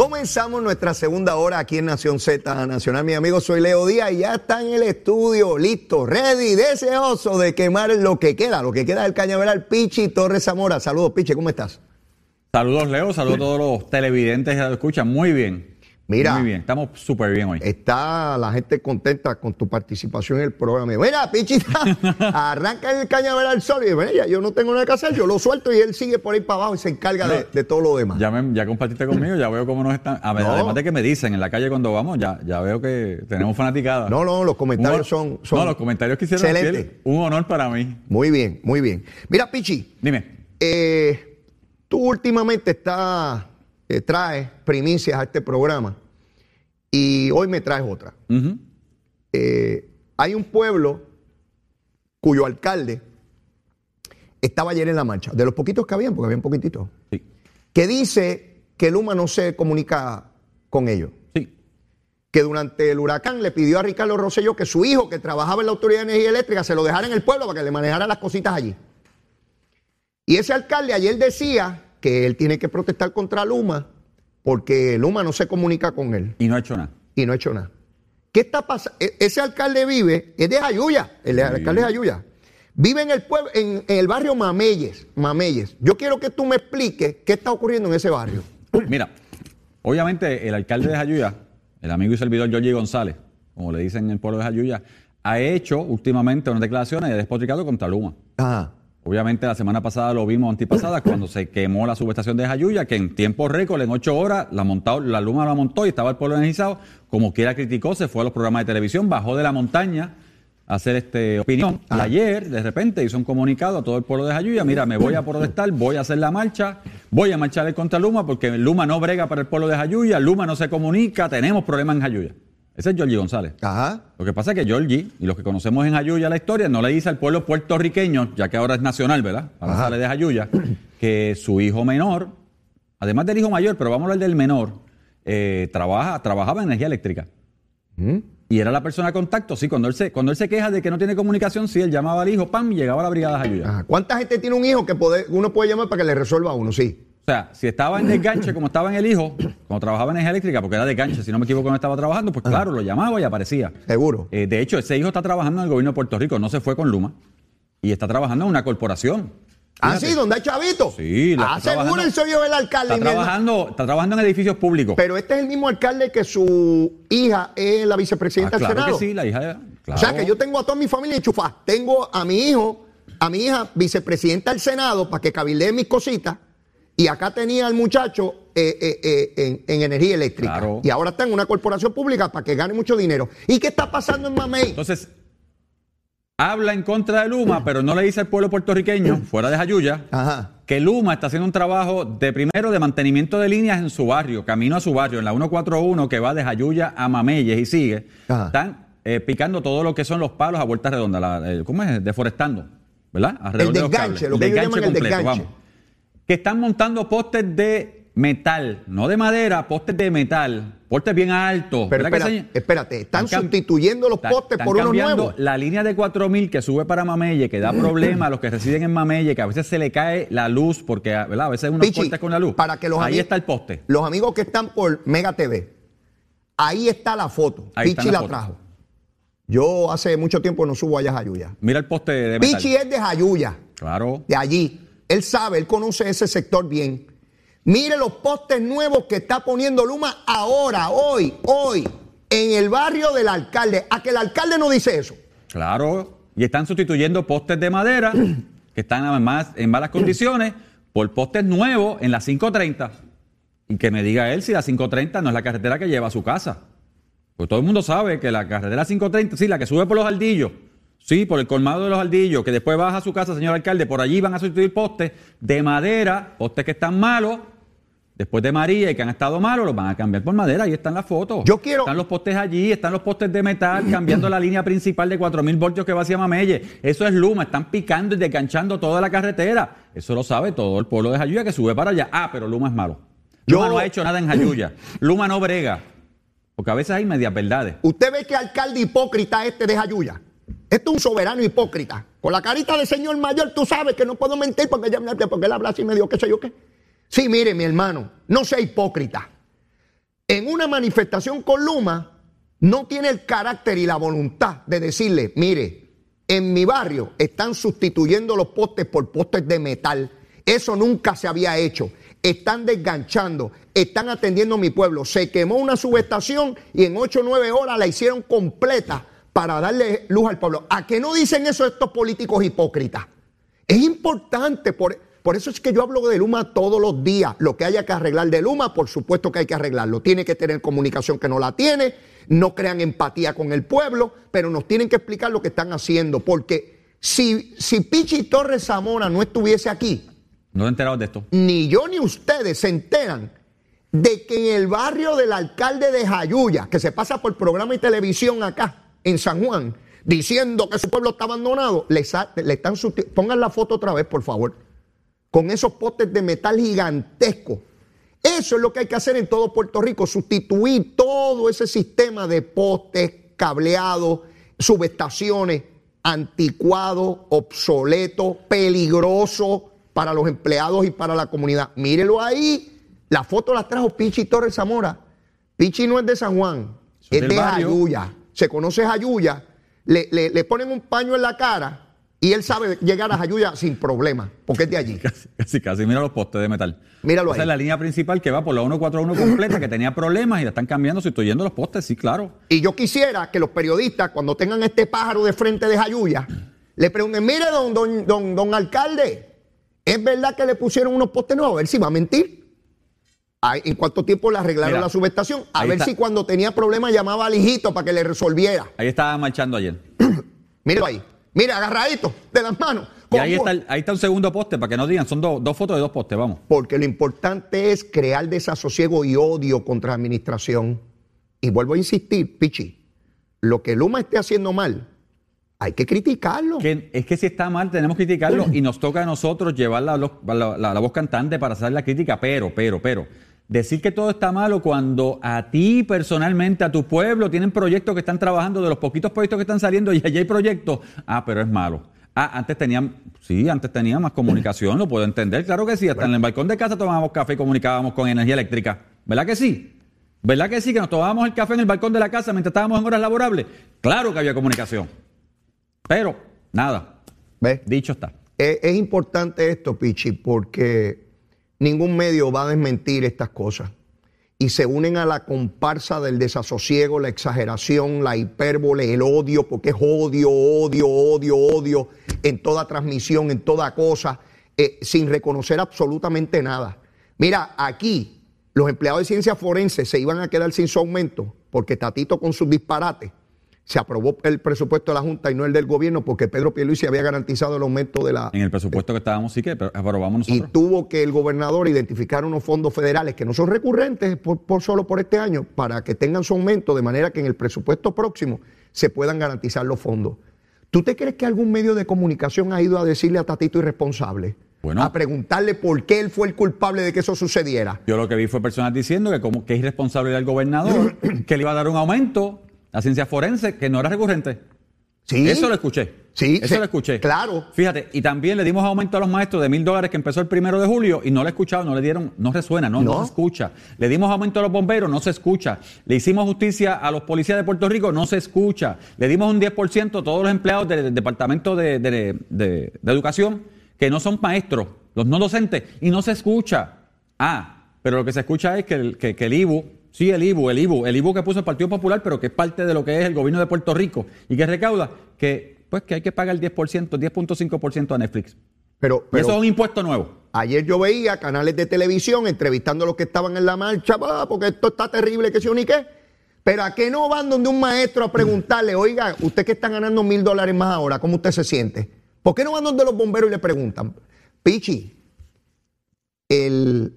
Comenzamos nuestra segunda hora aquí en Nación Z Nacional. Mi amigo, soy Leo Díaz y ya está en el estudio, listo, ready, deseoso de quemar lo que queda, lo que queda del cañaveral, Pichi Torres Zamora. Saludos, Pichi, ¿cómo estás? Saludos, Leo. Saludos a todos los televidentes que lo escuchan. Muy bien. Mira. Muy bien. Estamos súper bien hoy. Está la gente contenta con tu participación en el programa. Mira, Pichi, arranca el cañaveral solo y dice, "Mira, yo no tengo nada que hacer, yo lo suelto y él sigue por ahí para abajo y se encarga de, de todo lo demás. Ya, me- ya compartiste conmigo, ya veo cómo nos están. a ver, No. Además de que me dicen en la calle cuando vamos, ya, ya veo que tenemos fanaticada. No, no, los comentarios son, son No, los comentarios que hicieron excelentes. ayer, un honor para mí. Muy bien, muy bien. Mira, Pichi, Dime. Eh, tú últimamente estás, eh, traes primicias a este programa y hoy me traes otra. Eh, hay un pueblo cuyo alcalde estaba ayer en la marcha, de los poquitos que habían, porque habían poquititos, Sí. que dice que Luma no se comunica con ellos. Sí. Que durante el huracán le pidió a Ricardo Rosselló que su hijo, que trabajaba en la Autoridad de Energía Eléctrica, se lo dejara en el pueblo para que le manejara las cositas allí. Y ese alcalde ayer decía que él tiene que protestar contra Luma porque Luma no se comunica con él Y no ha hecho nada. y no ha hecho nada. ¿Qué está pasando? Ese alcalde vive, es de Jayuya, el alcalde de Jayuya. Vive en el pueblo, en, en el barrio Mameyes, Mameyes. Yo quiero que tú me expliques qué está ocurriendo en ese barrio. Mira, obviamente el alcalde de Jayuya, el amigo y servidor Giorgi González, como le dicen en el pueblo de Jayuya, ha hecho últimamente unas declaraciones de despotricado contra Luma. Ajá. Obviamente la semana pasada lo vimos antipasada cuando se quemó la subestación de Jayuya, que en tiempo récord, en ocho horas, la, montado, la Luma la montó y estaba el pueblo energizado. Como quiera criticó, se fue a los programas de televisión, bajó de la montaña a hacer este opinión. Y ayer, de repente, hizo un comunicado a todo el pueblo de Jayuya, mira, me voy a protestar, voy a hacer la marcha, voy a marchar contra Luma porque Luma no brega para el pueblo de Jayuya, Luma no se comunica, tenemos problemas en Jayuya. Ese es Giorgi González. Ajá. Lo que pasa es que Georgie y los que conocemos en Jayuya la historia no le dice al pueblo puertorriqueño, ya que ahora es nacional, ¿verdad? Ahora Ajá. sale de Jayuya, que su hijo menor, además del hijo mayor, pero vamos a hablar del menor, eh, trabaja, trabajaba en energía eléctrica. Y era la persona de contacto, sí, cuando él, se, cuando él se queja de que no tiene comunicación, sí, él llamaba al hijo, pam, y llegaba a la brigada de Jayuya. Ajá. ¿Cuánta gente tiene un hijo que uno puede llamar para que le resuelva a uno? Sí. O sea, si estaba en desganche como estaba en el hijo, cuando trabajaba en energía eléctrica, porque era desganche, si no me equivoco, no estaba trabajando, pues claro, lo llamaba y aparecía. Seguro. Eh, de hecho, ese hijo está trabajando en el gobierno de Puerto Rico, no se fue con Luma, y está trabajando en una corporación. Ah, Fíjate. sí, donde hay chavito. Sí, la Ah, seguro el soy yo el alcalde. Está trabajando, está trabajando en edificios públicos. Pero este es el mismo alcalde que su hija es la Ah, vicepresidenta claro del Senado. que sí, la hija de... O claro. sea que yo tengo a toda mi familia enchufada. Tengo a mi hijo, a mi hija vicepresidenta del Senado para que cabildee mis cositas. Y acá tenía al muchacho eh, eh, eh, en, en energía eléctrica. Claro. Y ahora está en una corporación pública para que gane mucho dinero. ¿Y qué está pasando en Mamey? Entonces, habla en contra de Luma, pero no le dice al pueblo puertorriqueño, fuera de Jayuya, Ajá. que Luma está haciendo un trabajo de primero de mantenimiento de líneas en su barrio, camino a su barrio, en la 141 que va de Jayuya a Mameyes y sigue. Ajá. Están eh, picando todo lo que son los palos a vuelta redonda, la- el- ¿cómo es? Deforestando, ¿verdad? Alrededor de los desganche, cables. lo que ellos llaman el desganche. Que están montando postes de metal, no de madera, postes de metal, postes bien altos. Pero ¿verdad que espérate, se- espérate, están sustituyendo los Están- postes están por unos nuevos. La línea de 4000 que sube para Mamelle, que da problemas a los que residen en Mamelle, que a veces se le cae la luz, porque ¿verdad? a veces unos Pichi, cortes con la luz. Para que los Ahí está el poste. Los amigos que están por Mega TV, ahí está la foto. Ahí Pichi la la foto. trajo. Yo hace mucho tiempo no subo allá a Jayuya. Mira el poste de metal. Pichi es de Jayuya, Claro. de allí. Él sabe, él conoce ese sector bien. Mire los postes nuevos que está poniendo Luma ahora, hoy, hoy, en el barrio del alcalde. A que el alcalde no dice eso. Claro. Y están sustituyendo postes de madera, que están además en malas condiciones, por postes nuevos en las 530. y que me diga él si la 530 no es la carretera que lleva a su casa. Pues todo el mundo sabe que la carretera 530, sí, la que sube por los aldillos, sí, por el colmado de los aldillos, que después baja a su casa, señor alcalde, por allí van a sustituir postes de madera, postes que están malos, después de María y que han estado malos, los van a cambiar por madera, ahí están las fotos. Yo quiero- Están los postes allí, están los postes de metal, cambiando la línea principal de 4.000 voltios que va hacia Mamelle. Eso es Luma, están picando y desganchando toda la carretera. Eso lo sabe todo el pueblo de Jayuya que sube para allá. Ah, pero Luma es malo. Luma Yo- no ha hecho nada en Jayuya. Luma no brega. Porque a veces hay medias verdades. Usted ve que alcalde hipócrita este de Jayuya. Este es un soberano hipócrita. Con la carita de señor mayor, tú sabes que no puedo mentir porque, porque él habla así medio qué sé yo qué. Sí, mire, mi hermano, no sea hipócrita. En una manifestación con Luma, no tiene el carácter y la voluntad de decirle, mire, en mi barrio están sustituyendo los postes por postes de metal. Eso nunca se había hecho. Están desganchando, están atendiendo a mi pueblo. Se quemó una subestación y en 8 o 9 horas la hicieron completa para darle luz al pueblo. ¿A qué no dicen eso estos políticos hipócritas? Es importante, por, por eso es que yo hablo de Luma todos los días. Lo que haya que arreglar de Luma, por supuesto que hay que arreglarlo. Tiene que tener comunicación que no la tiene, no crean empatía con el pueblo, pero nos tienen que explicar lo que están haciendo. Porque si, si Pichi Torres Zamora no estuviese aquí, No de esto. ni yo ni ustedes se enteran de que en el barrio del alcalde de Jayuya, que se pasa por programa y televisión acá en San Juan, diciendo que su pueblo está abandonado, le, le están pongan la foto otra vez, por favor, con esos postes de metal gigantescos. Eso es lo que hay que hacer en todo Puerto Rico, sustituir todo ese sistema de postes, cableados, subestaciones, anticuado, obsoleto, peligroso para los empleados y para la comunidad. Mírelo ahí, la foto la trajo Pichi Torres Zamora. Pichi no es de San Juan, es de barrio. Se conoce Jayuya, le, le- le ponen un paño en la cara y él sabe llegar a Jayuya sin problema, porque es de allí. Casi, casi, casi. Mira los postes de metal. Míralo Esa ahí. es la línea principal que va por la 141 completa, que tenía problemas y la están cambiando, sustituyendo los postes, sí, claro. Y yo quisiera que los periodistas, cuando tengan este pájaro de frente de Jayuya, le pregunten, mire, don, don, don, don alcalde, ¿es verdad que le pusieron unos postes nuevos? A ver si va a mentir. Ay, ¿En cuánto tiempo le arreglaron Mira, la subestación? A ver está. si cuando tenía problemas llamaba al hijito para que le resolviera. Ahí estaba marchando ayer. Míralo ahí. Mire, agarradito de las manos. Y ahí está, el- ahí está un segundo poste, para que no digan, son dos- dos fotos de dos postes, vamos. Porque lo importante es crear desasosiego y odio contra la administración. Y vuelvo a insistir, Pichi, lo que Luma esté haciendo mal, hay que criticarlo. Que, es que si está mal, tenemos que criticarlo y nos toca a nosotros llevar la, lo- la- la- la voz cantante para hacer la crítica, pero, pero, pero, decir que todo está malo cuando a ti personalmente, a tu pueblo, tienen proyectos que están trabajando, de los poquitos proyectos que están saliendo y allí hay proyectos, ah, pero es malo. Ah, antes tenían, sí, antes tenía más comunicación, lo puedo entender, claro que sí, hasta en el balcón de casa tomábamos café y comunicábamos con energía eléctrica, ¿verdad que sí? ¿Verdad que sí? Que nos tomábamos el café en el balcón de la casa mientras estábamos en horas laborables. Claro que había comunicación. Pero, nada, ¿Ves? dicho está. Es, es importante esto, Pichi, porque ningún medio va a desmentir estas cosas. Y se unen a la comparsa del desasosiego, la exageración, la hipérbole, el odio, porque es odio, odio, odio, odio, en toda transmisión, en toda cosa, eh, sin reconocer absolutamente nada. Mira, aquí los empleados de ciencias forenses se iban a quedar sin su aumento, porque Tatito con sus disparates se aprobó el presupuesto de la Junta y no el del gobierno, porque Pedro Pierluisi había garantizado el aumento de la, En el presupuesto que estábamos, sí que pero- aprobamos y nosotros. tuvo que el gobernador identificar unos fondos federales que no son recurrentes por, por solo por este año para que tengan su aumento de manera que en el presupuesto próximo se puedan garantizar los fondos. ¿Tú te crees que algún medio de comunicación ha ido a decirle a Tatito irresponsable? Bueno. A preguntarle por qué él fue el culpable de que eso sucediera. Yo lo que vi fue personas diciendo que como que es irresponsable del gobernador, que le iba a dar un aumento a ciencia forense que no era recurrente. Sí. Eso lo escuché. Sí, Eso sí, lo escuché. claro. Fíjate, y también le dimos aumento a los maestros de mil dólares que empezó el primero de julio y no le he escuchado, no le dieron, no resuena, no, no, No. se escucha. Le dimos aumento a los bomberos, no se escucha. Le hicimos justicia a los policías de Puerto Rico, no se escucha. Le dimos un 10% a todos los empleados del, del Departamento de, de- de- de Educación que no son maestros, los no docentes, y no se escucha. Ah, pero lo que se escucha es que el, que, que el IBU, sí, el IBU, el IBU, el IBU que puso el Partido Popular, pero que es parte de lo que es el gobierno de Puerto Rico y que recauda, que pues que hay que pagar el 10%, 10.5% a Netflix. Pero, y eso es un impuesto nuevo. ayer yo veía canales de televisión entrevistando a los que estaban en la marcha, "Ah, porque esto está terrible, que o ni qué. Pero a qué no van donde un maestro a preguntarle, oiga, usted que está ganando mil dólares más ahora, ¿cómo usted se siente? ¿Por qué no van donde los bomberos y le preguntan? Pichi, el,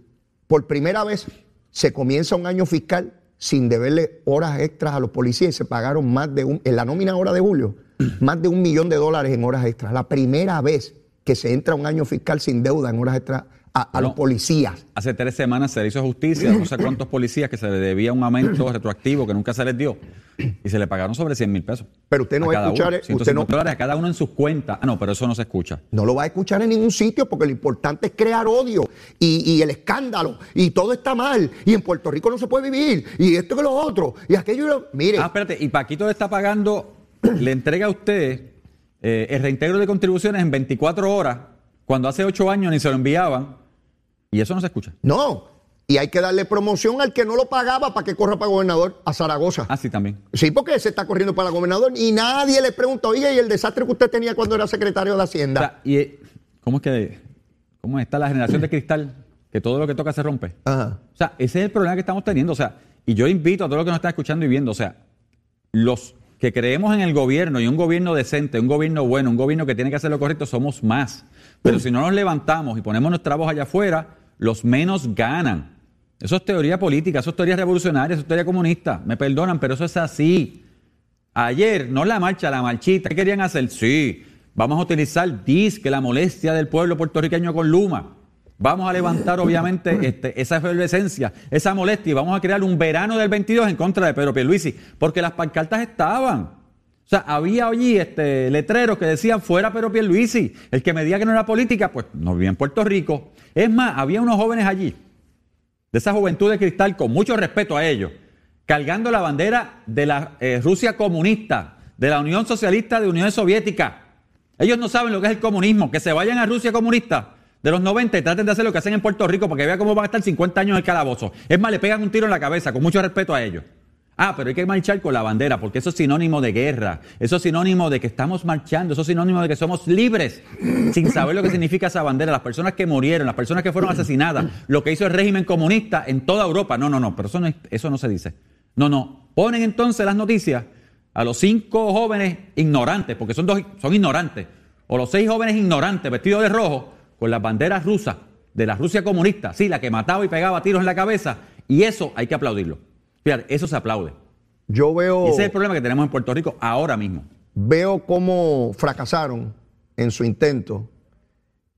por primera vez se comienza un año fiscal sin deberle horas extras a los policías y se pagaron más de un, en la nómina ahora de julio, más de un millón de dólares en horas extras. La primera vez que se entra un año fiscal sin deuda en horas extras a, a los policías. Hace tres semanas se le hizo justicia a no sé cuántos policías que se le debía un aumento retroactivo que nunca se les dio y se le pagaron sobre 100 mil pesos. Pero usted no va a escuchar, uno, eh, usted 150 no- dólares a cada uno en sus cuentas. Ah, no, pero eso no se escucha. No lo va a escuchar en ningún sitio porque lo importante es crear odio y, y el escándalo y todo está mal y en Puerto Rico no se puede vivir y esto que lo otro y aquello y lo... Mire, Ah, espérate, y Paquito le está pagando, le entrega a usted eh, el reintegro de contribuciones en 24 horas, cuando hace 8 años ni se lo enviaban, y eso no se escucha. no. Y hay que darle promoción al que no lo pagaba para que corra para gobernador a Zaragoza. Ah, sí, también. Sí, porque se está corriendo para gobernador y nadie le pregunta, oye, ¿y el desastre que usted tenía cuando era secretario de O Hacienda? sea, y, eh, ¿cómo es que, cómo está la generación de cristal? Que todo lo que toca se rompe. Ajá. O sea, ese es el problema que estamos teniendo. O sea, y yo invito a todos los que nos están escuchando y viendo, o sea, los que creemos en el gobierno y un gobierno decente, un gobierno bueno, un gobierno que tiene que hacer lo correcto, somos más. Pero si no nos levantamos y ponemos nuestra voz allá afuera, los menos ganan. Eso es teoría política, eso es teoría revolucionaria, eso es teoría comunista. Me perdonan, pero eso es así. Ayer, no la marcha, la marchita. ¿Qué querían hacer? Sí, vamos a utilizar disque la molestia del pueblo puertorriqueño con Luma. Vamos a levantar, obviamente, este, esa efervescencia, esa molestia, y vamos a crear un verano del 22 en contra de Pedro Pierluisi, porque las pancartas estaban. O sea, había allí este, letreros que decían fuera Pedro Pierluisi. El que me diga que no era política, pues no vivía en Puerto Rico. Es más, había unos jóvenes allí, de esa juventud de cristal, con mucho respeto a ellos, cargando la bandera de la eh, Rusia comunista, de la Unión Socialista de Unión Soviética. Ellos no saben lo que es el comunismo, que se vayan a Rusia comunista de los 90 y traten de hacer lo que hacen en Puerto Rico, porque vean cómo van a estar 50 años en el calabozo. Es más, le pegan un tiro en la cabeza, con mucho respeto a ellos. Ah, pero hay que marchar con la bandera, porque eso es sinónimo de guerra, eso es sinónimo de que estamos marchando, eso es sinónimo de que somos libres, sin saber lo que significa esa bandera, las personas que murieron, las personas que fueron asesinadas, lo que hizo el régimen comunista en toda Europa. No, no, no, pero eso no, es- eso no se dice. No, no. Ponen entonces las noticias a los cinco jóvenes ignorantes, porque son, dos, son ignorantes, o los seis jóvenes ignorantes vestidos de rojo, con las banderas rusas de la Rusia comunista, sí, la que mataba y pegaba tiros en la cabeza, y eso hay que aplaudirlo. Fíjate, eso se aplaude. Yo veo... Y ese es el problema que tenemos en Puerto Rico ahora mismo. veo cómo fracasaron en su intento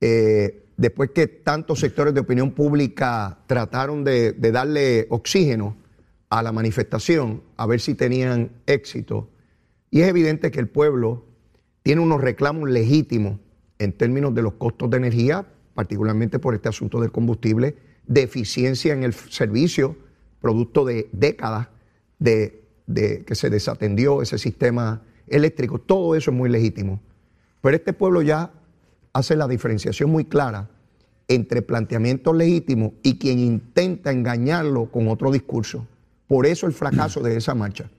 eh, después que tantos sectores de opinión pública trataron de, de darle oxígeno a la manifestación, a ver si tenían éxito. Y es evidente que el pueblo tiene unos reclamos legítimos en términos de los costos de energía, particularmente por este asunto del combustible, de eficiencia en el servicio, producto de décadas de, de que se desatendió ese sistema eléctrico. Todo eso es muy legítimo. Pero este pueblo ya hace la diferenciación muy clara entre planteamientos legítimos y quien intenta engañarlo con otro discurso. Por eso el fracaso de esa marcha,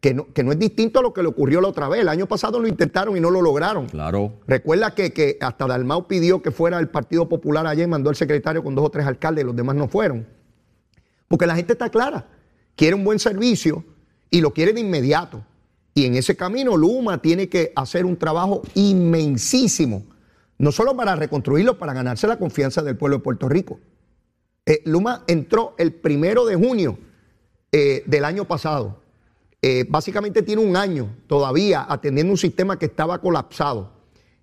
que no, que no es distinto a lo que le ocurrió la otra vez. El año pasado lo intentaron y no lo lograron. Claro. Recuerda que, que hasta Dalmau pidió que fuera el Partido Popular ayer, mandó el secretario con dos o tres alcaldes y los demás no fueron. Porque la gente está clara, quiere un buen servicio y lo quiere de inmediato. Y en ese camino Luma tiene que hacer un trabajo inmensísimo, no solo para reconstruirlo, para ganarse la confianza del pueblo de Puerto Rico. Eh, Luma entró el primero de junio eh, del año pasado. Eh, básicamente tiene un año todavía atendiendo un sistema que estaba colapsado.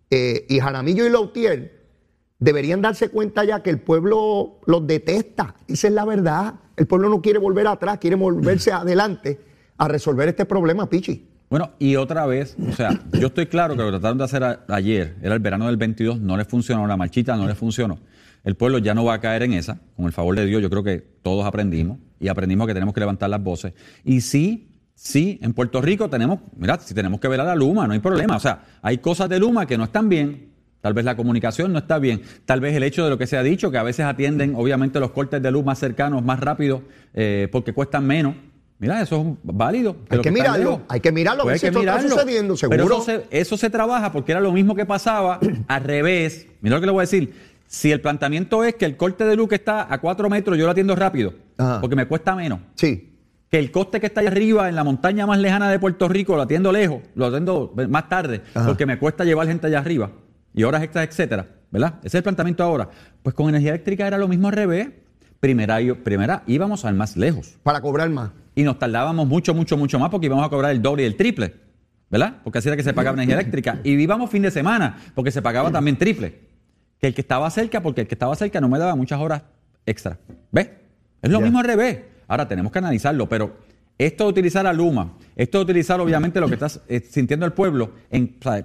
Y Jaramillo y Lautier deberían darse cuenta ya que el pueblo los detesta. Esa es la verdad. El pueblo no quiere volver atrás, quiere volverse adelante a resolver este problema, Pichi. Bueno, y otra vez, o sea, yo estoy claro que lo que trataron de hacer a- ayer, era el verano del 22, no les funcionó, la marchita no les funcionó. El pueblo ya no va a caer en esa, con el favor de Dios, yo creo que todos aprendimos y aprendimos que tenemos que levantar las voces. Y sí, sí, en Puerto Rico tenemos, mira, si tenemos que velar a Luma, no hay problema. O sea, hay cosas de Luma que no están bien. Tal vez la comunicación no está bien. Tal vez el hecho de lo que se ha dicho, que a veces atienden, obviamente, los cortes de luz más cercanos, más rápido, eh, porque cuestan menos. Mira, eso es válido. Hay que mirarlo, hay que mirarlo, Pues si esto está sucediendo, Pero seguro. eso se, eso se trabaja porque era lo mismo que pasaba al revés. Mira lo que le voy a decir. Si el planteamiento es que el corte de luz que está a cuatro metros yo lo atiendo rápido, Ajá. porque me cuesta menos. Sí. Que el coste que está allá arriba, en la montaña más lejana de Puerto Rico, lo atiendo lejos, lo atiendo más tarde, Ajá. porque me cuesta llevar gente allá arriba y horas extras, etcétera. ¿Verdad? Ese es el planteamiento ahora. Pues con energía eléctrica era lo mismo al revés. Primera, primera íbamos al más lejos Para cobrar más. y nos tardábamos mucho, mucho, mucho más porque íbamos a cobrar el doble y el triple, ¿verdad? Porque así era que se pagaba energía eléctrica. Y íbamos fin de semana porque se pagaba también triple. Que el que estaba cerca, porque el que estaba cerca no me daba muchas horas extra. ¿Ves? Es lo mismo al revés. Ahora tenemos que analizarlo, pero esto de utilizar a Luma, esto de utilizar obviamente lo que está eh, sintiendo el pueblo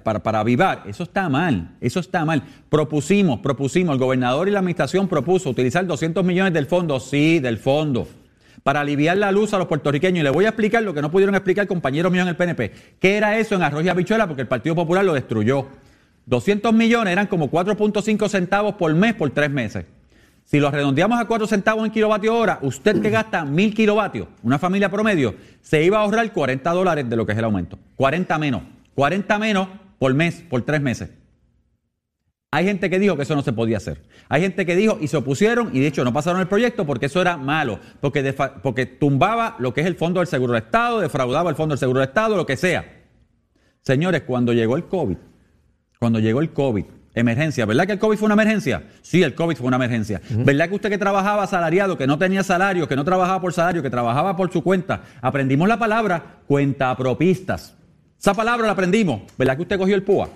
para, para avivar, eso está mal, eso está mal. Propusimos, propusimos, el gobernador y la administración propuso utilizar 200 millones del fondo, sí, del fondo, para aliviar la luz a los puertorriqueños. Y le voy a explicar lo que no pudieron explicar compañeros míos en el PNP. ¿Qué era eso en Arroyo y Habichuela? Porque el Partido Popular lo destruyó. 200 millones eran como 4.5 centavos por mes por tres meses. Si lo redondeamos a 4 centavos en kilovatio hora, usted que gasta 1000 kilovatios, una familia promedio, se iba a ahorrar 40 dólares de lo que es el aumento. 40 menos. 40 menos por mes, por tres meses. Hay gente que dijo que eso no se podía hacer. Hay gente que dijo y se opusieron y de hecho no pasaron el proyecto porque eso era malo, porque, porque tumbaba lo que es el Fondo del Seguro del Estado, defraudaba el Fondo del Seguro del Estado, lo que sea. Señores, cuando llegó el COVID, cuando llegó el COVID, emergencia, ¿verdad que el COVID fue una emergencia? Sí, el COVID fue una emergencia. ¿Verdad que usted que trabajaba asalariado, que no tenía salario, que no trabajaba por salario, que trabajaba por su cuenta, aprendimos la palabra cuentapropistas? Esa palabra la aprendimos. ¿Verdad que usted cogió el PUA?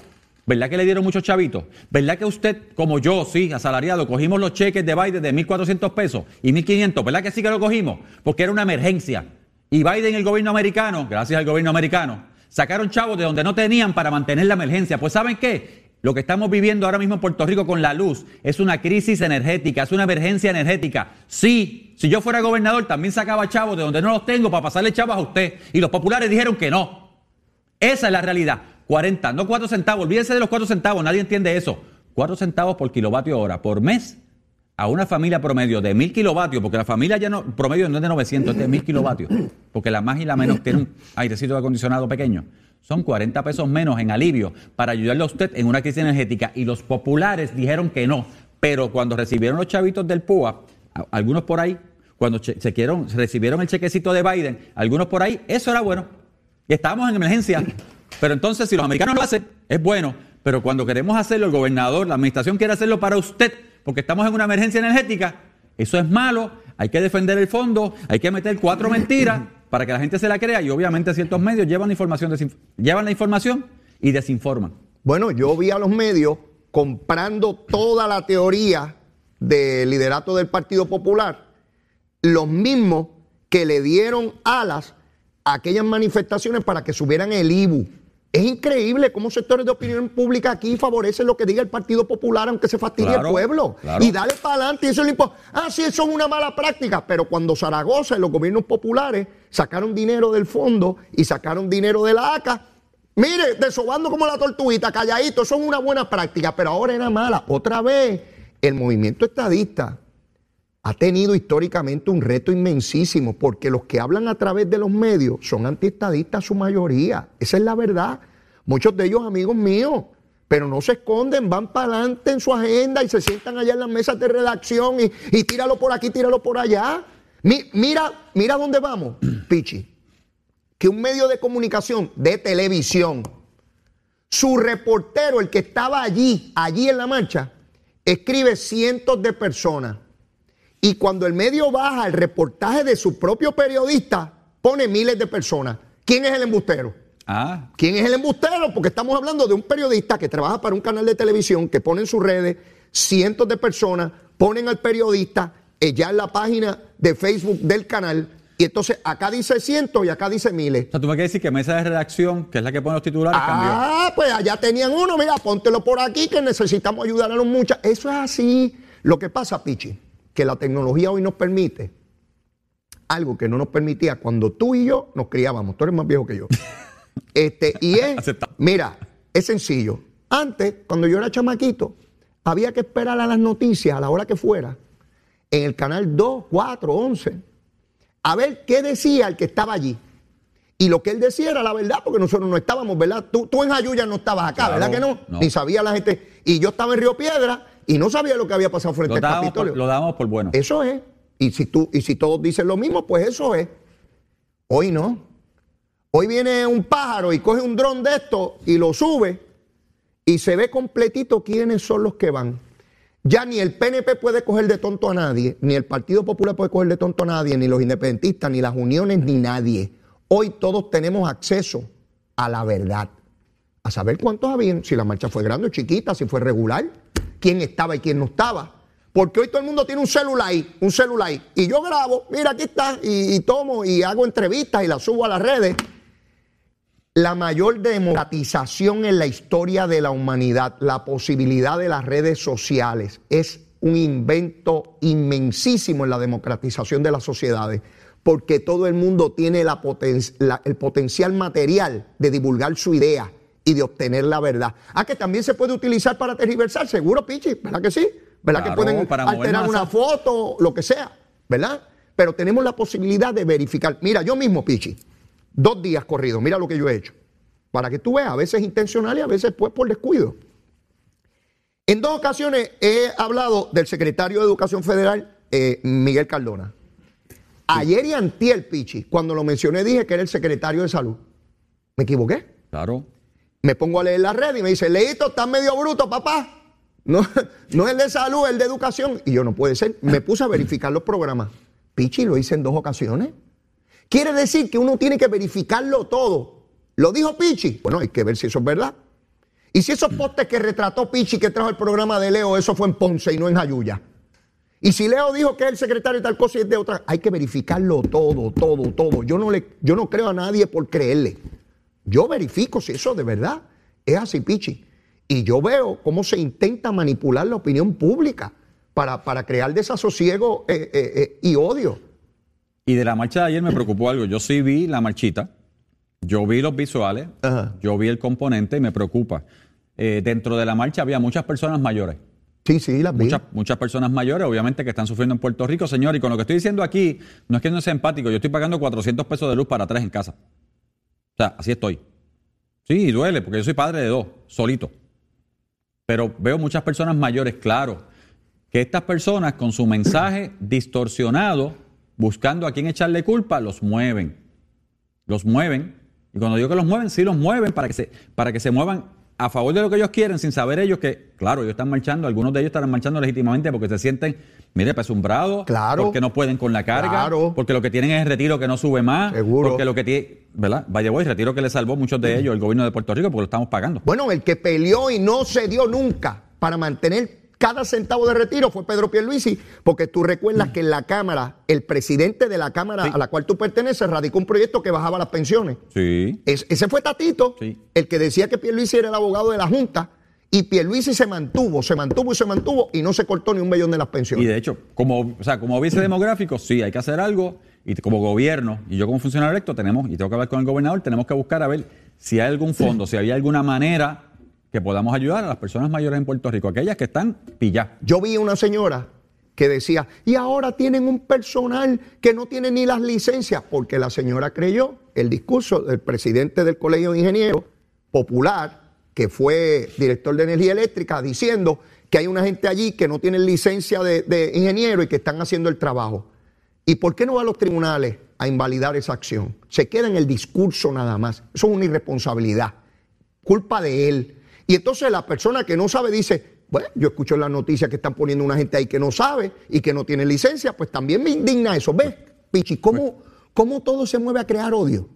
¿Verdad que le dieron muchos chavitos? ¿Verdad que usted, como yo, sí, asalariado, cogimos los cheques de Biden de 1.400 pesos y 1.500? ¿Verdad que sí que lo cogimos? Porque era una emergencia. Y Biden y el gobierno americano, gracias al gobierno americano, sacaron chavos de donde no tenían para mantener la emergencia. Pues ¿saben qué? Lo que estamos viviendo ahora mismo en Puerto Rico con la luz es una crisis energética, es una emergencia energética. Sí, si yo fuera gobernador también sacaba chavos de donde no los tengo para pasarle chavos a usted. Y los populares dijeron que no. Esa es la realidad. 40, no 4 centavos. Olvídense de los 4 centavos, nadie entiende eso. 4 centavos por kilovatio hora por mes a una familia promedio de 1000 kilovatios, porque la familia ya no, promedio no es de 900, es de 1000 kilovatios, porque la más y la menos tiene un airecito de acondicionado pequeño. Son 40 pesos menos en alivio para ayudarle a usted en una crisis energética. Y los populares dijeron que no. Pero cuando recibieron los chavitos del PUA, algunos por ahí, cuando che- chequearon- recibieron el chequecito de Biden, algunos por ahí, eso era bueno. Y estábamos en emergencia. Pero entonces, si los americanos lo hacen, es bueno. Pero cuando queremos hacerlo, el gobernador, la administración quiere hacerlo para usted, porque estamos en una emergencia energética, eso es malo. Hay que defender el fondo, hay que meter cuatro mentiras para que la gente se la crea. Y obviamente ciertos medios llevan la información, desinf- llevan la información y desinforman. Bueno, yo vi a los medios comprando toda la teoría del liderato del Partido Popular, los mismos que le dieron alas a aquellas manifestaciones para que subieran el IBU. Es increíble cómo sectores de opinión pública aquí favorecen lo que diga el Partido Popular, aunque se fastidie Claro, el pueblo. claro. Y dale para adelante. Y eso es lo impo- Ah, sí, eso es una mala práctica. Pero cuando Zaragoza y los gobiernos populares sacaron dinero del fondo y sacaron dinero de la ACA, mire, desobando como la tortuguita, calladito, es una buena práctica, pero ahora era mala. Otra vez, el movimiento estadista ha tenido históricamente un reto inmensísimo, porque los que hablan a través de los medios son antiestadistas su mayoría. Esa es la verdad. Muchos de ellos amigos míos, pero no se esconden, van para adelante en su agenda y se sientan allá en las mesas de redacción y, y tíralo por aquí, tíralo por allá. Mi- mira, mira dónde vamos, Pichi. Que un medio de comunicación de televisión, su reportero, el que estaba allí, allí en la marcha, escribe cientos de personas. Y cuando el medio baja el reportaje de su propio periodista, pone miles de personas. ¿Quién es el embustero? Ah, ¿Quién es el embustero? Porque estamos hablando de un periodista que trabaja para un canal de televisión, que pone en sus redes cientos de personas, ponen al periodista ya en la página de Facebook del canal, y entonces acá dice cientos y acá dice miles. o sea, tú me quieres decir que mesa de redacción, que es la que pone los titulares, cambió. Ah, pues allá tenían uno, mira, póntelo por aquí que necesitamos ayudar a los muchachos. Eso es así. Lo que pasa, Pichi, que la tecnología hoy nos permite algo que no nos permitía cuando tú y yo nos criábamos. Tú eres más viejo que yo. Este, y es, Aceptado. mira, es sencillo. Antes, cuando yo era chamaquito, había que esperar a las noticias a la hora que fuera, en el canal 2, 4, 11. a ver qué decía el que estaba allí. Y lo que él decía era la verdad, porque nosotros no estábamos, ¿verdad? Tú, tú en Jayuya no estabas acá, Claro, ¿verdad que no? no. Ni sabía la gente. Y yo estaba en Río Piedra y no sabía lo que había pasado frente al Capitolio. por, lo dábamos por bueno. Eso es. Y si, tú, y si todos dicen lo mismo, pues eso es. Hoy no. Hoy viene un pájaro y coge un dron de esto y lo sube y se ve completito quiénes son los que van. Ya ni el PNP puede coger de tonto a nadie, ni el Partido Popular puede coger de tonto a nadie, ni los independentistas, ni las uniones, ni nadie. Hoy todos tenemos acceso a la verdad. A saber cuántos habían, si la marcha fue grande o chiquita, si fue regular, quién estaba y quién no estaba. Porque hoy todo el mundo tiene un celular, ahí, un celular. ahí. Y yo grabo, mira, aquí está, y, y tomo y hago entrevistas y las subo a las redes. La mayor democratización en la historia de la humanidad, la posibilidad de las redes sociales, es un invento inmensísimo en la democratización de las sociedades, porque todo el mundo tiene la poten- la- el potencial material de divulgar su idea y de obtener la verdad. Ah, que también se puede utilizar para tergiversar, seguro, Pichi, ¿verdad que sí? ¿Verdad Claro, que pueden para alterar una foto, lo que sea, ¿verdad? Pero tenemos la posibilidad de verificar. Mira, yo mismo, Pichi, dos días corridos, mira lo que yo he hecho. Para que tú veas, a veces intencional y a veces pues por descuido. En dos ocasiones he hablado del secretario de Educación Federal, eh, Miguel Cardona. Ayer y antier, Pichi, cuando lo mencioné dije que era el secretario de Salud. ¿Me equivoqué? Claro. Me pongo a leer la red y me dice, Leito, estás medio bruto, papá. No, no es el de salud, es el de educación. Y yo no puede ser. Me puse a verificar los programas. Pichi, lo hice en dos ocasiones. Quiere decir que uno tiene que verificarlo todo. ¿Lo dijo Pichi? Bueno, hay que ver si eso es verdad. Y si esos postes que retrató Pichi que trajo el programa de Leo, eso fue en Ponce y no en Jayuya. Y si Leo dijo que es el secretario de tal cosa y es de otra, hay que verificarlo todo, todo, todo. Yo no, le, yo no creo a nadie por creerle. Yo verifico si eso de verdad es así, Pichi. Y yo veo cómo se intenta manipular la opinión pública para, para crear desasosiego eh, eh, eh, y odio. Y de la marcha de ayer me preocupó algo. Yo sí vi la marchita, yo vi los visuales, Ajá. yo vi el componente y me preocupa. Eh, dentro de la marcha había muchas personas mayores. Sí, sí, las vi. Muchas, muchas personas mayores, obviamente, que están sufriendo en Puerto Rico, señor. Y con lo que estoy diciendo aquí, no es que no sea empático, yo estoy pagando 400 pesos de luz para tres en casa. O sea, así estoy. Sí, y duele, porque yo soy padre de dos, solito. Pero veo muchas personas mayores, claro, que estas personas con su mensaje distorsionado, buscando a quién echarle culpa, los mueven. Los mueven. Y cuando digo que los mueven, sí los mueven para que se, para que se muevan a favor de lo que ellos quieren, sin saber ellos que, claro, ellos están marchando, algunos de ellos estarán marchando legítimamente porque se sienten, mire, pesumbrados, Claro. porque no pueden con la carga, Claro. porque lo que tienen es el retiro que no sube más, Seguro. porque lo que tiene, ¿verdad? Vaya voy, retiro que le salvó muchos de ellos el gobierno de Puerto Rico porque lo estamos pagando. Bueno, el que peleó y no se dio nunca para mantener cada centavo de retiro fue Pedro Pierluisi, porque tú recuerdas que en la Cámara, el presidente de la Cámara a la cual tú perteneces radicó un proyecto que bajaba las pensiones. Sí. Es- ese fue Tatito, Sí. el que decía que Pierluisi era el abogado de la Junta, y Pierluisi se mantuvo, se mantuvo y se mantuvo, y no se cortó ni un millón de las pensiones. Y de hecho, como, o sea, como vice demográfico, sí, hay que hacer algo. Y como gobierno, y yo como funcionario electo, tenemos, y tengo que hablar con el gobernador, tenemos que buscar a ver si hay algún fondo, si había alguna manera que podamos ayudar a las personas mayores en Puerto Rico, aquellas que están pilladas. Yo vi una señora que decía, y ahora tienen un personal que no tiene ni las licencias, porque la señora creyó el discurso del presidente del Colegio de Ingenieros Popular, que fue director de energía eléctrica, diciendo que hay una gente allí que no tiene licencia de, ingeniero y que están haciendo el trabajo. ¿Y por qué no va a los tribunales a invalidar esa acción? Se queda en el discurso nada más. Eso es una irresponsabilidad culpa de él. Y entonces la persona que no sabe dice, bueno, yo escucho en las noticias que están poniendo una gente ahí que no sabe y que no tiene licencia, pues también me indigna eso. ¿Ves, Pichi, cómo, cómo todo se mueve a crear odio?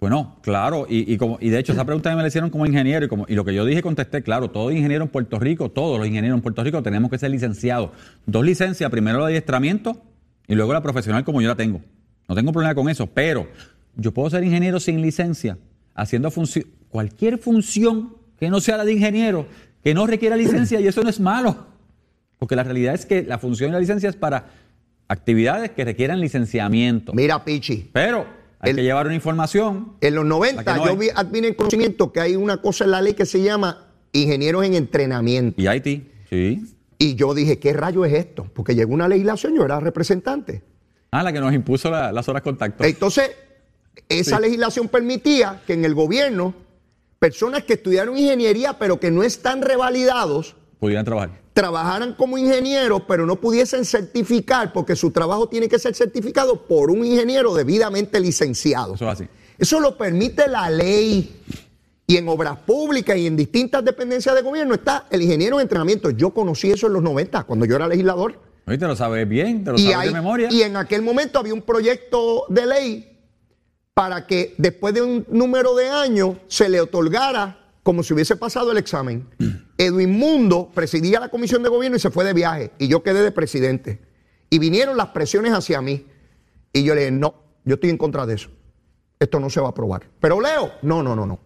Bueno, claro, y, y como, y de hecho esa pregunta me la hicieron como ingeniero y, como, y lo que yo dije contesté, claro, todo ingeniero en Puerto Rico, todos los ingenieros en Puerto Rico tenemos que ser licenciados. Dos licencias, primero la de adiestramiento y luego la profesional como yo la tengo. No tengo problema con eso, pero yo puedo ser ingeniero sin licencia, haciendo función, cualquier función que no sea la de ingeniero, que no requiera licencia y eso no es malo. Porque la realidad es que la función de la licencia es para actividades que requieran licenciamiento. Mira, Pichi, Pero hay El- que llevar una información. en los 90 La que no yo vi, advine en conocimiento que hay una cosa en la ley que se llama ingenieros en entrenamiento. Y Haití, sí. Y yo dije, ¿qué rayo es esto? Porque llegó una legislación, yo era representante. Ah, la que nos impuso la- las horas contacto. Entonces, esa Sí. legislación permitía que en el gobierno personas que estudiaron ingeniería pero que no están revalidados Pudieran trabajar. trabajaran como ingenieros pero no pudiesen certificar porque su trabajo tiene que ser certificado por un ingeniero debidamente licenciado. Eso es así. Eso lo permite la ley. Y en obras públicas y en distintas dependencias de gobierno está el ingeniero en entrenamiento. Yo conocí eso en los 90, cuando yo era legislador. Oye, te lo sabes bien, te lo Y, sabes hay- de memoria. y en aquel momento había un proyecto de ley para que después de un número de años se le otorgara como si hubiese pasado el examen. Edwin Mundo presidía la comisión de gobierno y se fue de viaje y yo quedé de presidente. Y vinieron las presiones hacia mí y yo le dije, no, yo estoy en contra de eso. Esto no se va a aprobar. Pero Leo, no, no, no, no.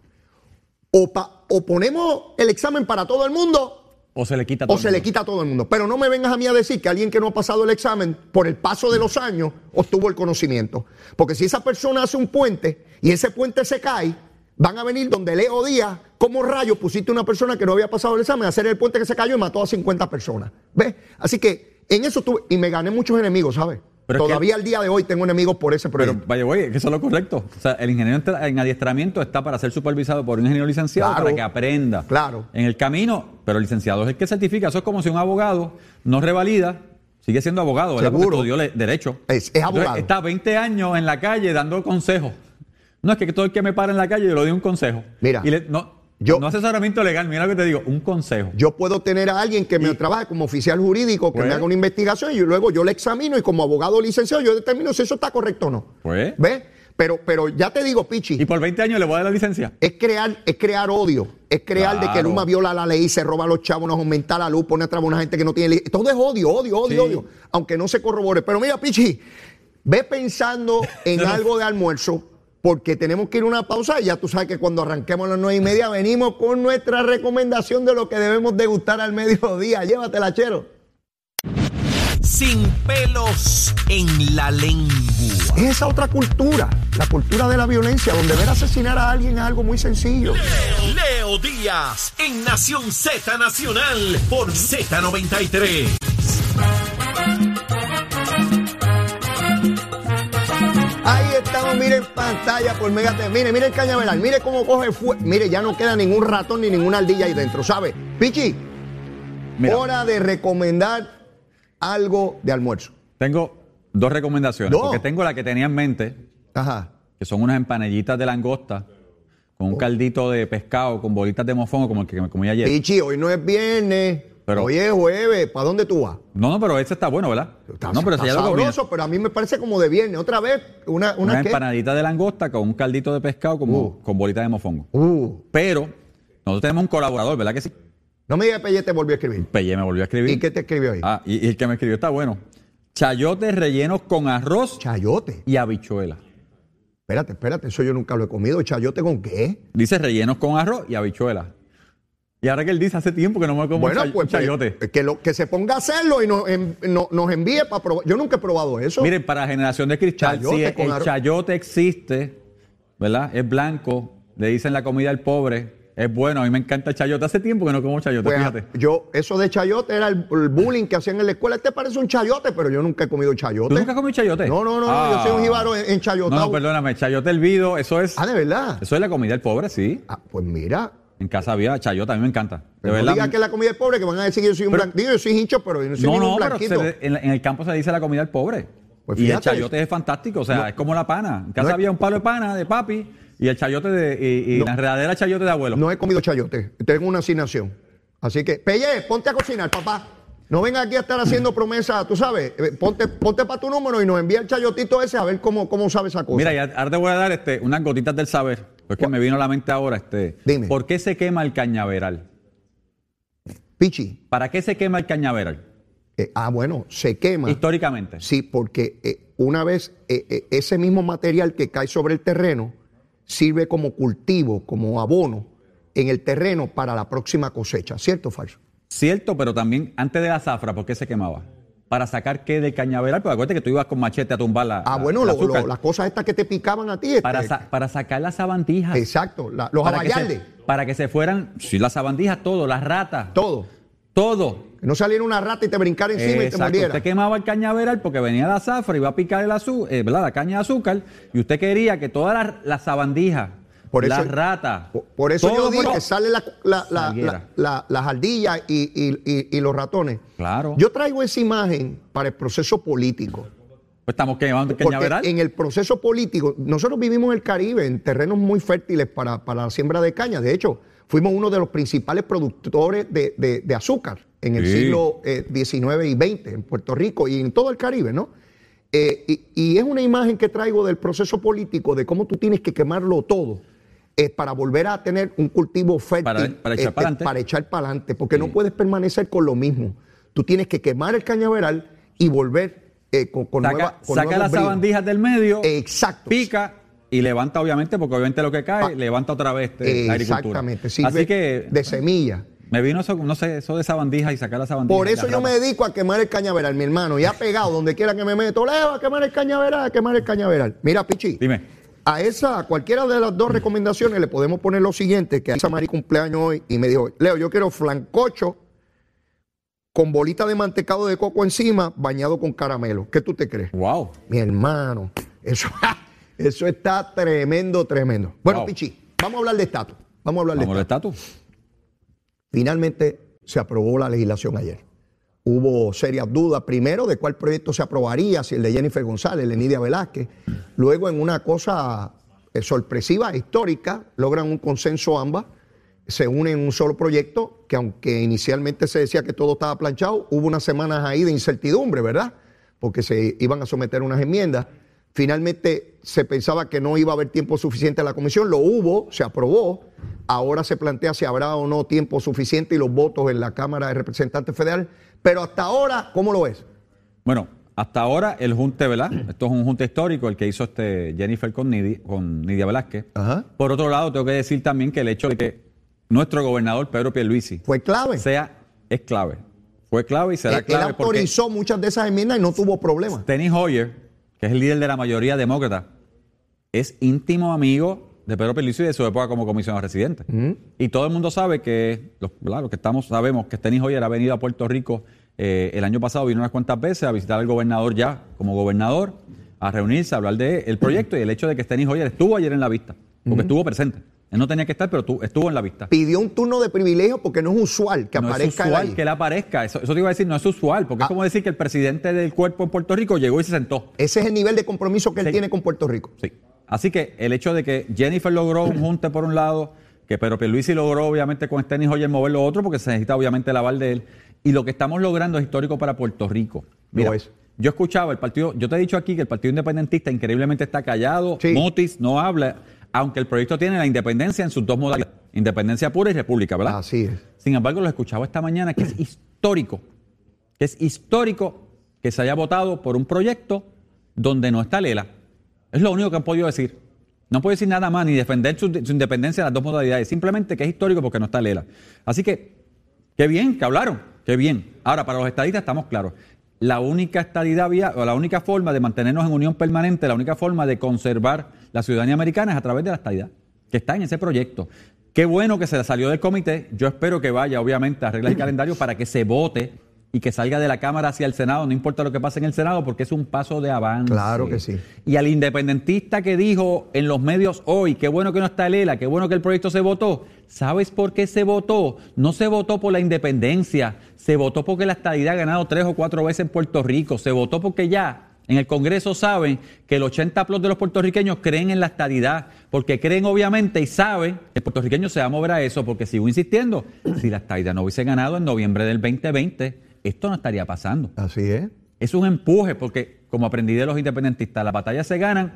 O, pa- o ponemos el examen para todo el mundo o se le quita todo o el se le mundo. quita a todo el mundo. Pero no me vengas a mí a decir que alguien que no ha pasado el examen, por el paso de los años, obtuvo el conocimiento. Porque si esa persona hace un puente y ese puente se cae, van a venir donde Leo Díaz, como rayos pusiste una persona que no había pasado el examen a hacer el puente que se cayó y mató a 50 personas. ¿Ves? Así que en eso tuve, y me gané muchos enemigos, ¿sabes? Pero es Todavía al día de hoy tengo enemigos por ese Pero proyecto. vaya, güey, que eso es lo correcto. O sea, el ingeniero en tra- en adiestramiento está para ser supervisado por un ingeniero licenciado Claro. para que aprenda. Claro. En el camino, pero el licenciado es el que certifica. Eso es como si un abogado no revalida, sigue siendo abogado, ¿verdad? Porque Seguro. estudió le- derecho. Es- es abogado. está 20 años en la calle dando consejos. No es que todo el que me para en la calle yo le doy un consejo. Mira, Y le- no, yo- no asesoramiento legal, mira lo que te digo, un consejo. Yo puedo tener a alguien que me Y- trabaje como oficial jurídico, que Pues- me haga una investigación y luego yo le examino y como abogado licenciado yo determino si eso está correcto o no. Pues. ¿Ves? Pero, pero ya te digo, Pichi, Y por 20 años le voy a dar la licencia. es crear, es crear odio, es crear de que. Luma viola la ley, se roba a los chavos, nos aumenta la luz, pone a trabajar una gente que no tiene ley. Todo es odio, odio, odio, Sí. odio, aunque no se corrobore. Pero mira, Pichi, ve pensando en No. algo de almuerzo, porque tenemos que ir a una pausa y ya tú sabes que cuando arranquemos a las nueve y media venimos con nuestra recomendación de lo que debemos degustar al mediodía. Llévatela, chero. Sin pelos en la lengua. Es esa otra cultura, la cultura de la violencia, donde ver asesinar a alguien es algo muy sencillo. Leo Díaz en Nación Z Nacional por Z93. Estamos, miren pantalla por Mega TV. Mire, mire el cañaveral, mire cómo coge fuego. Mire, ya no queda ningún ratón ni ninguna ardilla ahí dentro, ¿sabe? Pichi, Mira, hora de recomendar algo de almuerzo. tengo dos recomendaciones. Dos. Porque tengo la que tenía en mente, Ajá. que son unas empanillitas de langosta con un Oh. caldito de pescado con bolitas de mofongo como el que me comí ayer. Pichi, hoy no es viernes, Pero- hoy es jueves. ¿Para dónde tú vas? No, no, pero ese está bueno, ¿verdad? Está, no, pero está sabroso, pero a mí me parece como de viernes. Otra vez, una, una, Una empanadita de langosta con un caldito de pescado como, Uh. con bolitas de mofongo. Uh, Pero nosotros tenemos un colaborador, ¿verdad que sí? no me digas que Pelle te volvió a escribir. Pelle me volvió a escribir. ¿Y qué te escribió ahí? Ah, y, y el que me escribió está bueno. Chayotes rellenos con arroz Chayote. y habichuela. Espérate, espérate, eso yo nunca lo he comido. ¿Chayote con qué? Dice rellenos con arroz y habichuela. Y ahora que él dice, hace tiempo que no me como Bueno, un chay- pues, pues, chayote. que, lo, que se ponga a hacerlo y nos, en- no- nos envíe para probar. Yo nunca he probado eso. Miren, para generación de cristal, Chayote con el chayote existe, ¿verdad? Es blanco, le dicen la comida al pobre, es bueno, a mí me encanta el chayote. Hace tiempo que no como chayote, Pues, fíjate. yo, eso de chayote era el, el bullying que hacían en la escuela. Este parece un chayote, pero yo nunca he comido chayote. ¿Tú nunca has comido chayote? No, no, no, Ah. yo soy un jíbaro en, en chayotao. No, no, perdóname, chayote hervido, eso es, Ah, de verdad. eso es la comida del pobre, sí. Ah, pues mira. En casa había chayote, a mí me encanta. De Pero no verdad. digas que es la comida del pobre, que van a decir que yo soy un Pero- blanquito. Yo soy hincho, pero yo no soy No, no, pero blanquito. se- en, en el campo se dice la comida del pobre. Pues y el chayote es fantástico, o sea, es como la pana. En casa No es- había un palo de pana de papi y el chayote de, y, y No. la enredadera chayote de abuelo. No he comido chayote. Tengo una asignación. Así que, Pelle, ponte a cocinar, papá. No venga aquí a estar haciendo promesas, tú sabes. Eh, Ponte, ponte para tu número y nos envía el chayotito ese a ver cómo, cómo sabe esa cosa. Mira, ya, ahora te voy a dar este, unas gotitas del saber. Porque me vino a la mente ahora. Este, Dime. ¿Por qué se quema el cañaveral? Pichi. ¿Para qué se quema el cañaveral? eh, ah, bueno, se quema. Históricamente. Sí, porque eh, una vez eh, ese mismo material que cae sobre el terreno sirve como cultivo, como abono en el terreno para la próxima cosecha. ¿Cierto o falso? Cierto, pero también antes de la zafra, ¿por qué se quemaba? ¿Para sacar qué del cañaveral? Pero acuérdate que tú ibas con machete a tumbar la. Ah, la- bueno, lo- lo- las cosas estas que te picaban a ti. este, para, sa- para sacar las sabandijas. exacto, la- los para que, se, abayaldes, para que se fueran, sí, las sabandijas, todo, las ratas, todo. todo. Que no saliera una rata y te brincara encima y te Exacto, muriera. Usted quemaba el cañaveral porque venía la zafra, iba a picar el azúcar, ¿verdad? la caña de azúcar, y usted quería que todas las las sabandijas, Por eso- las ratas, Por, por eso yo digo que sale la, la- las ardillas y, y- y- y los ratones. Claro. Yo traigo esa imagen para el proceso político. Pues estamos quemando cañaveral. en el proceso político, nosotros vivimos en el Caribe, en terrenos muy fértiles para, para la siembra de caña. De hecho, fuimos uno de los principales productores de, de- de azúcar en el Sí. siglo eh, XIX y XX en Puerto Rico y en todo el Caribe, ¿no? Eh, y, y es una imagen que traigo del proceso político, de cómo tú tienes que quemarlo todo eh, para volver a tener un cultivo fértil. Para- para echar este, pa'lante. para echar para adelante, porque Sí. no puedes permanecer con lo mismo. Tú tienes que quemar el cañaveral y volver eh, con, con saca nueva- con saca las sabandijas del medio, Exacto. pica y levanta obviamente, porque obviamente lo que cae, Ah. levanta otra vez este, la agricultura. Exactamente, sirve Así que de semilla. me vino eso, no sé, eso de sabandijas y sacar las sabandijas. Por eso yo me dedico a quemar el cañaveral, mi hermano. Ya pegado, donde quiera que me meto, leo a quemar el cañaveral, a quemar el cañaveral. Mira, Pichi. Dime. A esa, a cualquiera de las dos recomendaciones le podemos poner lo siguiente, que a esa Mari cumpleaños hoy y me dijo, Leo, yo quiero flancocho con bolita de mantecado de coco encima, bañado con caramelo. ¿Qué tú te crees? Wow. Mi hermano, eso, eso está tremendo, tremendo. Bueno, Wow. Pichi, vamos a hablar de estatus. Vamos a hablar de estatus. Finalmente se aprobó la legislación ayer. Hubo serias dudas, primero, de cuál proyecto se aprobaría, si el de Jennifer González, el de Nidia Velázquez. Luego, en una cosa eh, sorpresiva, histórica, logran un consenso ambas, se unen en un solo proyecto, que aunque inicialmente se decía que todo estaba planchado, hubo unas semanas ahí de incertidumbre, ¿verdad? Porque se iban a someter unas enmiendas. Finalmente se pensaba que no iba a haber tiempo suficiente en la comisión, lo hubo, se aprobó. Ahora se plantea si habrá o no tiempo suficiente y los votos en la Cámara de Representantes Federal. Pero hasta ahora, ¿cómo lo ves? Bueno, hasta ahora el junte, ¿verdad? Esto es un junte histórico, el que hizo este Jennifer con, Nidi- con Nidia Velázquez. Ajá. Por otro lado, tengo que decir también que el hecho de que nuestro gobernador Pedro Pierluisi Fue clave. sea, es clave. Fue clave y será Él, él clave porque autorizó muchas de esas enmiendas y no tuvo problema. Steny Hoyer, que es el líder de la mayoría demócrata, es íntimo amigo de Pedro Pierluisi de su época como comisionado residente. Y todo el mundo sabe que, los que estamos sabemos que Steny Hoyer ha venido a Puerto Rico eh, el año pasado, vino unas cuantas veces a visitar al gobernador ya como gobernador, a reunirse, a hablar de el proyecto y el hecho de que Steny Hoyer estuvo ayer en la vista, porque estuvo presente. Él no tenía que estar, pero tu- estuvo en la vista. Pidió un turno de privilegio porque no es usual que no es aparezca él usual ahí. que él aparezca. Eso, eso te iba a decir, no es usual, porque Ah. es como decir que el presidente del cuerpo en Puerto Rico llegó y se sentó. Ese es el nivel de compromiso que él Sí. tiene con Puerto Rico. Sí. Así que el hecho de que Jennifer logró un junte por un lado, que Pedro Pierluisi logró obviamente con Steny Hoyer mover lo otro, porque se necesita obviamente el aval de él, y lo que estamos logrando es histórico para Puerto Rico. Mira, es. yo escuchaba el partido, yo te he dicho aquí que el Partido Independentista increíblemente está callado, Sí. Motis no habla, aunque el proyecto tiene la independencia en sus dos modalidades, independencia pura y república, ¿verdad? Así es. Sin embargo, lo escuchaba esta mañana que es histórico, que es histórico que se haya votado por un proyecto donde no está Lela. Es lo único que han podido decir. No puede decir nada más ni defender su, su independencia de las dos modalidades. Simplemente que es histórico porque no está Lela. Así que, qué bien que hablaron, qué bien. Ahora, para los estadistas estamos claros. La única estadidad vía, o la única forma de mantenernos en unión permanente, la única forma de conservar la ciudadanía americana es a través de la estadidad, que está en ese proyecto. Qué bueno que se salió del comité. Yo espero que vaya, obviamente, a reglas y calendario para que se vote y que salga de la Cámara hacia el Senado, no importa lo que pase en el Senado, porque es un paso de avance. Claro que sí. Y al independentista que dijo en los medios hoy, qué bueno que no está Lela, qué bueno que el proyecto se votó, ¿sabes por qué se votó? No se votó por la independencia, se votó porque la estadidad ha ganado tres o cuatro veces en Puerto Rico, se votó porque ya en el Congreso saben que el 80 plus de los puertorriqueños creen en la estadidad, porque creen obviamente y saben que el puertorriqueño se va a mover a eso, porque sigo insistiendo, si la estadidad no hubiese ganado en noviembre del 2020, esto no estaría pasando. Así es. Es un empuje porque, como aprendí de los independentistas, las batallas se ganan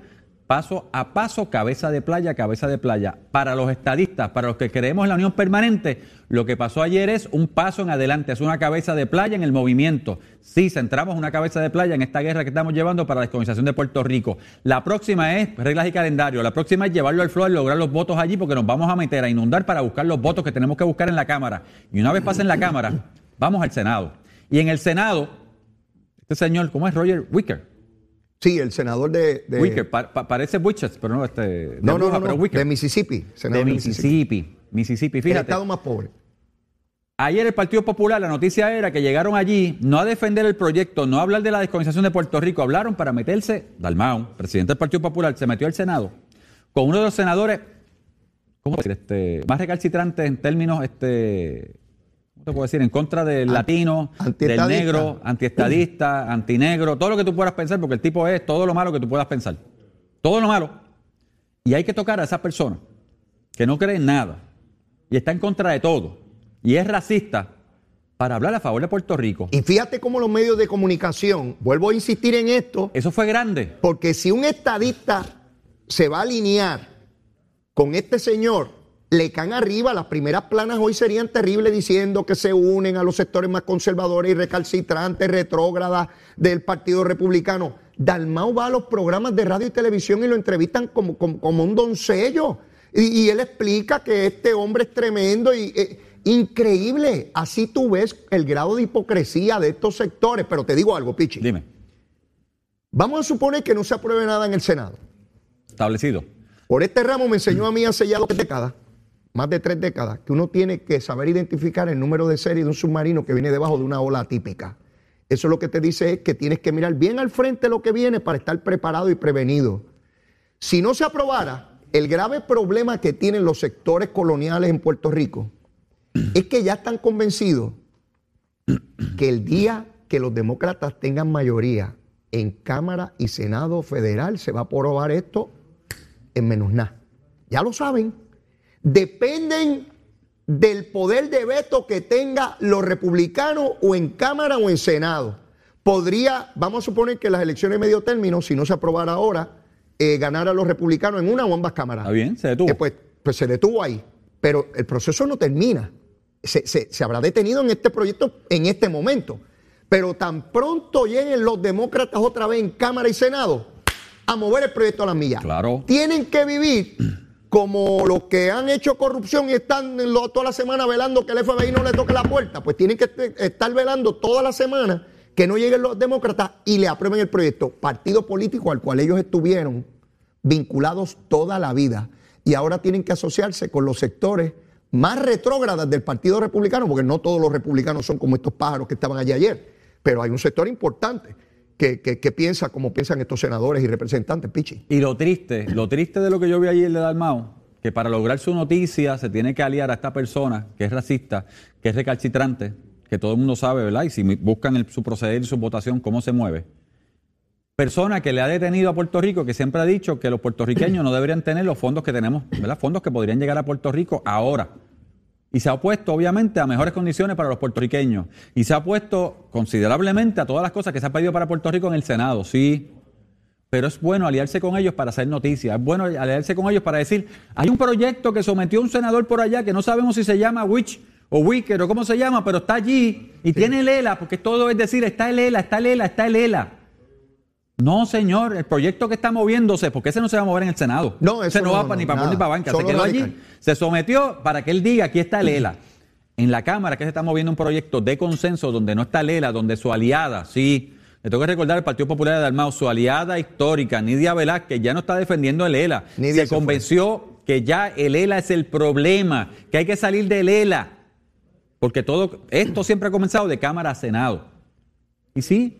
paso a paso, cabeza de playa, cabeza de playa. Para los estadistas, para los que creemos en la unión permanente, lo que pasó ayer es un paso en adelante, es una cabeza de playa en el movimiento. Sí, centramos una cabeza de playa en esta guerra que estamos llevando para la descolonización de Puerto Rico. La próxima es reglas y calendario, la próxima es llevarlo al floor, lograr los votos allí, porque nos vamos a meter a inundar para buscar los votos que tenemos que buscar en la Cámara. Y una vez pase en la Cámara, vamos al Senado. Y en el Senado, este señor, ¿cómo es Roger Wicker? Sí, el senador de. de- Wicker, pa- pa- parece Witches, pero no, este, de no, no, bruja, no, pero no, Wicker. de Mississippi. senador de Mississippi. Mississippi, El fíjate. estado más pobre. Ayer el Partido Popular, la noticia era que llegaron allí no a defender el proyecto, no a hablar de la descolonización de Puerto Rico, hablaron para meterse, Dalmau, presidente del Partido Popular, se metió al Senado con uno de los senadores, ¿cómo decir? Este, más recalcitrantes en términos, este, ¿cómo te puedo decir? En contra del latino, del negro, antiestadista, antinegro, todo lo que tú puedas pensar, porque el tipo es todo lo malo que tú puedas pensar. Todo lo malo. Y hay que tocar a esa persona que no cree en nada y está en contra de todo y es racista para hablar a favor de Puerto Rico. Y fíjate cómo los medios de comunicación, vuelvo a insistir en esto, Eso fue grande. porque si un estadista se va a alinear con este señor, le caen arriba, las primeras planas hoy serían terribles diciendo que se unen a los sectores más conservadores y recalcitrantes, retrógradas del Partido Republicano. Dalmau va a los programas de radio y televisión y lo entrevistan como, como, como un doncello. Y, y él explica que este hombre es tremendo y eh, increíble. Así tú ves el grado de hipocresía de estos sectores. Pero te digo algo, Pichi. Dime, Vamos a suponer que no se apruebe nada en el Senado. establecido. Por este ramo me enseñó a mí hace ya dos décadas, más de tres décadas, que uno tiene que saber identificar el número de serie de un submarino que viene debajo de una ola típica. Eso lo que te dice es que tienes que mirar bien al frente lo que viene para estar preparado y prevenido. Si no se aprobara, el grave problema que tienen los sectores coloniales en Puerto Rico es que ya están convencidos que el día que los demócratas tengan mayoría en Cámara y Senado Federal se va a aprobar esto en menos nada. Ya lo saben. Dependen del poder de veto que tenga los republicanos o en Cámara o en Senado. Podría, vamos a suponer que las elecciones de medio término, si no se aprobara ahora, eh, ganar a los republicanos en una o ambas cámaras. Está bien, se detuvo. Eh, pues, pues se detuvo ahí. Pero el proceso no termina. Se, se- se habrá detenido en este proyecto en este momento. Pero tan pronto lleguen los demócratas otra vez en Cámara y Senado a mover el proyecto a las millas. Claro. Tienen que vivir como los que han hecho corrupción y están toda la semana velando que el FBI no le toque la puerta. Pues tienen que este- estar velando toda la semana que no lleguen los demócratas y le aprueben el proyecto. Partido político al cual ellos estuvieron vinculados toda la vida. Y ahora tienen que asociarse con los sectores más retrógradas del Partido Republicano, porque no todos los republicanos son como estos pájaros que estaban allí ayer, pero hay un sector importante que, piensa como piensan estos senadores y representantes, Pichi. Y lo triste, lo triste de lo que yo vi ayer de Dalmau, que para lograr su noticia se tiene que aliar a esta persona que es racista, que es recalcitrante, que todo el mundo sabe, ¿verdad? Y si buscan el- su proceder y su votación, cómo se mueve. Persona que le ha detenido a Puerto Rico, que siempre ha dicho que los puertorriqueños no deberían tener los fondos que tenemos, ¿verdad? Fondos que podrían llegar a Puerto Rico ahora. Y se ha opuesto, obviamente, a mejores condiciones para los puertorriqueños. Y se ha opuesto considerablemente a todas las cosas que se ha pedido para Puerto Rico en el Senado, sí. Pero es bueno aliarse con ellos para hacer noticias. Es bueno aliarse con ellos para decir, hay un proyecto que sometió un senador por allá que no sabemos si se llama Witch o Wicker o cómo se llama, pero está allí y tiene el ELA, porque todo es decir, está el ELA, está el ELA, está el ELA. No, señor, el proyecto que está moviéndose, porque ese no se va a mover en el Senado. No, ese eso no, no, va no, para, ni para ni para banca. Se quedó allí, se sometió para que él diga, aquí está el ELA. En la Cámara que se está moviendo un proyecto de consenso donde no está Lela, donde su aliada, sí, le tengo que recordar al Partido Popular de Dalmau, su aliada histórica, Nidia Velázquez, ya no está defendiendo el ELA. Nidia se se convenció que ya el ELA es el problema, que hay que salir del ELA. Porque todo esto siempre ha comenzado de Cámara a Senado. Y sí,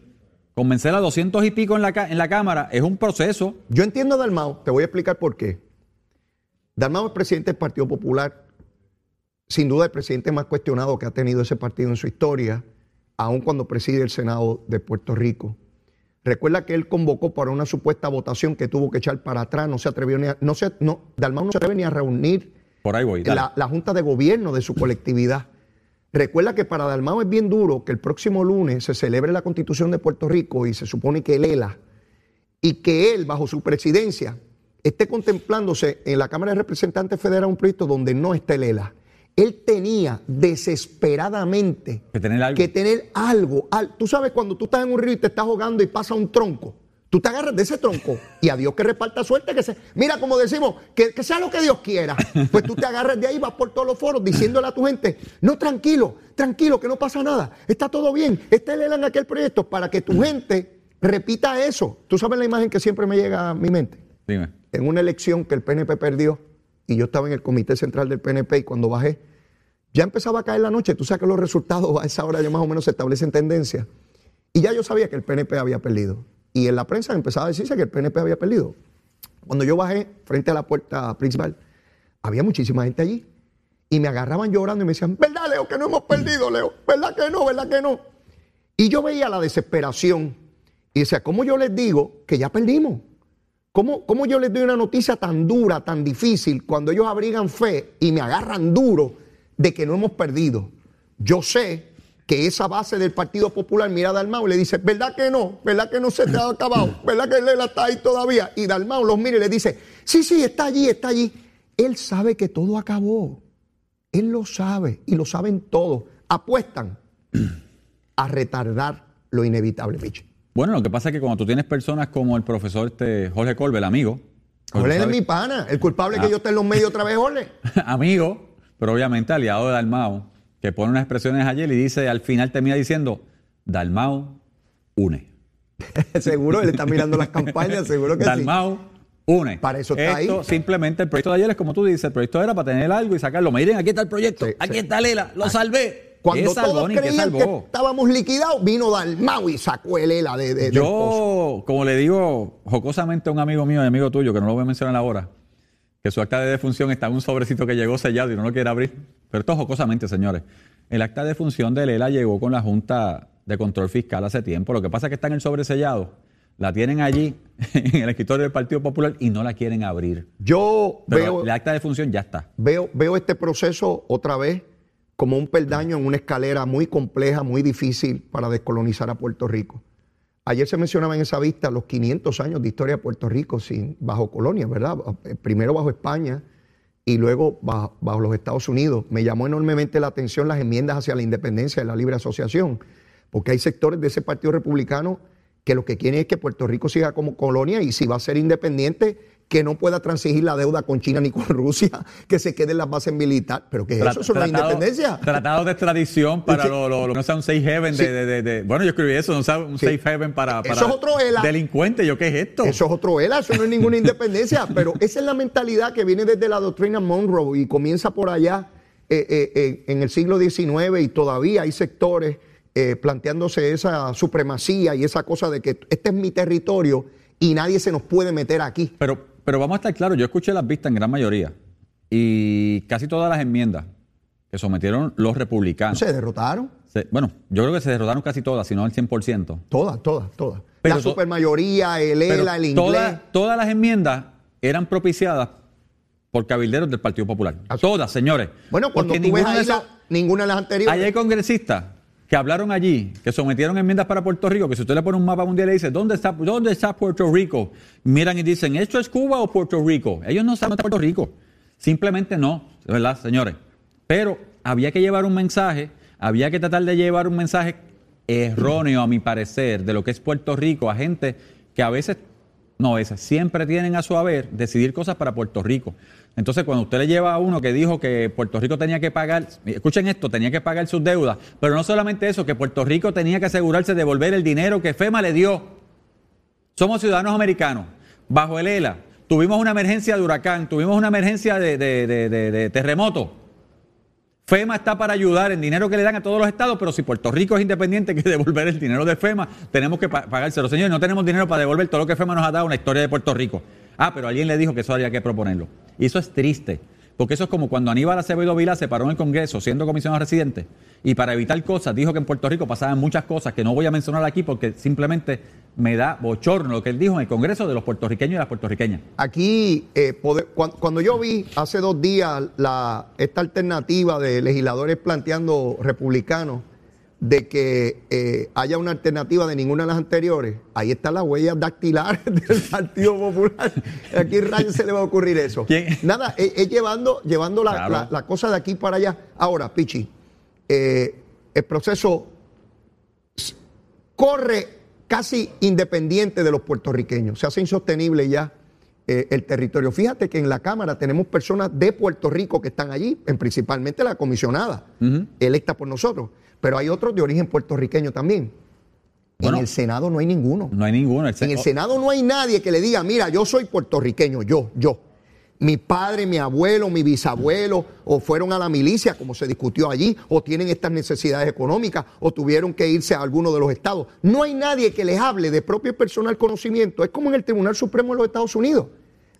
convencer a 200 y pico en la, en la Cámara es un proceso. Yo entiendo a Dalmau, te voy a explicar por qué. Dalmau es presidente del Partido Popular, sin duda el presidente más cuestionado que ha tenido ese partido en su historia, aun cuando preside el Senado de Puerto Rico. Recuerda que él convocó para una supuesta votación que tuvo que echar para atrás, no se atrevió ni a, no se, no, Dalmau no se atreve ni a reunir Por ahí voy. la Junta de Gobierno de su colectividad. Recuerda que para Dalmau es bien duro que el próximo lunes se celebre la Constitución de Puerto Rico y se supone que él ELA y que él, bajo su presidencia, esté contemplándose en la Cámara de Representantes Federal un proyecto donde no está el ELA. Él tenía desesperadamente Que tener algo. que tener algo. al- Tú sabes cuando tú estás en un río y te estás ahogando y pasa un tronco. Tú te agarras de ese tronco y a Dios que reparta suerte, que se, mira como decimos, que, que sea lo que Dios quiera. Pues tú te agarras de ahí, vas por todos los foros diciéndole a tu gente, no, tranquilo, tranquilo, que no pasa nada, está todo bien, está el en aquel proyecto, para que tu gente repita eso. Tú sabes la imagen que siempre me llega a mi mente Dime. en una elección que el PNP perdió y yo estaba en el comité central del PNP y cuando bajé, Ya empezaba a caer la noche, tú sabes que los resultados a esa hora ya más o menos se establecen tendencia. Y ya yo sabía que el PNP había perdido. Y en la prensa empezaba a decirse que el PNP había perdido. Cuando yo bajé frente a la puerta principal, había muchísima gente allí. Y me agarraban llorando y me decían, ¿verdad, Leo, que no hemos perdido, Leo? ¿Verdad que no? ¿Verdad que no? Y yo veía la desesperación y decía, ¿cómo yo les digo que ya perdimos? ¿Cómo, ¿Cómo yo les doy una noticia tan dura, tan difícil, cuando ellos abrigan fe y me agarran duro de que no hemos perdido? Yo sé que esa base del Partido Popular mira a Dalmau y le dice, ¿verdad que no? ¿Verdad que no se te ha acabado? ¿Verdad que Lela está ahí todavía? Y Dalmau los mira y le dice, sí, sí, está allí, está allí. Él sabe que todo acabó. Él lo sabe y lo saben todos. Apuestan a retardar lo inevitable, Michi. Bueno, lo que pasa es que cuando tú tienes personas como el profesor este Jorge Colbe, el amigo. Jorge es mi pana. El culpable es que Ah. yo esté en los medios otra vez, Jorge. amigo, pero obviamente aliado de Dalmao, que pone unas expresiones ayer y dice, al final termina diciendo, Dalmao une. seguro, él está mirando las campañas, seguro que sí. Dalmau une. Para eso está Esto ahí. simplemente, el proyecto de ayer es como tú dices, el proyecto era para tener algo y sacarlo. Miren, aquí está el proyecto, Sí, aquí sí. está Lela, lo salvé. Cuando ¿Qué salvó todos creían que estábamos liquidados, vino Dalmau y sacó el ELA de, de- del. Yo, como le digo jocosamente a un amigo mío y amigo tuyo, que no lo voy a mencionar ahora, que su acta de defunción está en un sobrecito que llegó sellado y no lo quiere abrir. Pero esto jocosamente, señores. El acta de defunción de Lela llegó con la Junta de Control Fiscal hace tiempo. Lo que pasa es que está en el sobresellado. La tienen allí en el escritorio del Partido Popular y no la quieren abrir. Yo Pero veo, el acta de defunción ya está. veo, veo este proceso otra vez como un peldaño en una escalera muy compleja, muy difícil para descolonizar a Puerto Rico. Ayer se mencionaba en esa vista los 500 años de historia de Puerto Rico sin, bajo colonia, ¿verdad? Eh, Primero bajo España y luego bajo, bajo los Estados Unidos. Me llamó enormemente la atención las enmiendas hacia la independencia de la libre asociación, porque hay sectores de ese Partido Republicano que lo que quieren es que Puerto Rico siga como colonia y si va a ser independiente, que no pueda transigir la deuda con China ni con Rusia, que se quede en las bases militares. ¿Pero qué es eso? ¿Eso no es Tratado- independencia? Tratados de extradición para Sí. lo, que no sea un safe haven Sí. de, de- de- de- Bueno, yo escribí eso, no sea un Sí. safe haven para, Eso para es otro ELA. delincuentes. ¿Yo qué es esto? Eso es otro ELA, eso no es ninguna independencia, pero esa es la mentalidad que viene desde la doctrina Monroe y comienza por allá eh, eh, eh, en el siglo XIX y todavía hay sectores planteándose esa supremacía y esa cosa de que este es mi territorio y nadie se nos puede meter aquí. Pero, pero vamos a estar claros, yo escuché las vistas en gran mayoría y casi todas las enmiendas que sometieron los republicanos. Se derrotaron, se- bueno, yo creo que se derrotaron casi todas, si no el 100%. todas, todas, todas. Pero la supermayoría, el ELA, el inglés. todas, todas las enmiendas eran propiciadas por cabilderos del Partido Popular. Todas, señores. Bueno, cuando Porque tú ves ahí la- ninguna de las anteriores. Ahí hay congresistas que hablaron allí, que sometieron enmiendas para Puerto Rico, que si usted le pone un mapa mundial y dice, ¿dónde está, ¿dónde está Puerto Rico? Miran y dicen, ¿esto es Cuba o Puerto Rico? Ellos no saben dónde está Puerto Rico. Simplemente no, ¿verdad, señores? Pero había que llevar un mensaje, había que tratar de llevar un mensaje erróneo, a mi parecer, de lo que es Puerto Rico a gente que a veces, no a siempre tienen a su haber decidir cosas para Puerto Rico. Entonces, cuando usted le lleva a uno que dijo que Puerto Rico tenía que pagar, escuchen esto, tenía que pagar sus deudas, pero no solamente eso, que Puerto Rico tenía que asegurarse de devolver el dinero que FEMA le dio. Somos ciudadanos americanos, bajo el ELA. Tuvimos una emergencia de huracán, tuvimos una emergencia de, terremoto. FEMA está para ayudar en dinero que le dan a todos los estados, pero si Puerto Rico es independiente, que devolver el dinero de FEMA, tenemos que pa- pagárselo. Señores, no tenemos dinero para devolver todo lo que FEMA nos ha dado en la historia de Puerto Rico. Ah, pero alguien le dijo que eso había que proponerlo. Y eso es triste, porque eso es como cuando Aníbal Acevedo Vilá se paró en el Congreso siendo comisionado residente y para evitar cosas dijo que en Puerto Rico pasaban muchas cosas que no voy a mencionar aquí porque simplemente me da bochorno lo que él dijo en el Congreso de los puertorriqueños y las puertorriqueñas. Aquí, eh, cuando, yo vi hace dos días la, esta alternativa de legisladores planteando republicanos de que eh, haya una alternativa de ninguna de las anteriores, ahí están las huellas dactilares del Partido Popular. Aquí rayo se le va a ocurrir eso. ¿Quién? Nada, es, es llevando, llevando la, Claro. la- la cosa de aquí para allá. Ahora, Pichi, eh, el proceso corre casi independiente de los puertorriqueños. Se hace insostenible ya eh, el territorio. Fíjate que en la Cámara tenemos personas de Puerto Rico que están allí, en principalmente la comisionada, electa por nosotros, pero hay otros de origen puertorriqueño también. Bueno. en el Senado no hay ninguno. No hay ninguno. El En el Senado no hay nadie que le diga, mira, yo soy puertorriqueño, yo, yo. mi padre, mi abuelo, mi bisabuelo, o fueron a la milicia, como se discutió allí, o tienen estas necesidades económicas, o tuvieron que irse a alguno de los estados. No hay nadie que les hable de propio personal conocimiento. Es como en el Tribunal Supremo de los Estados Unidos.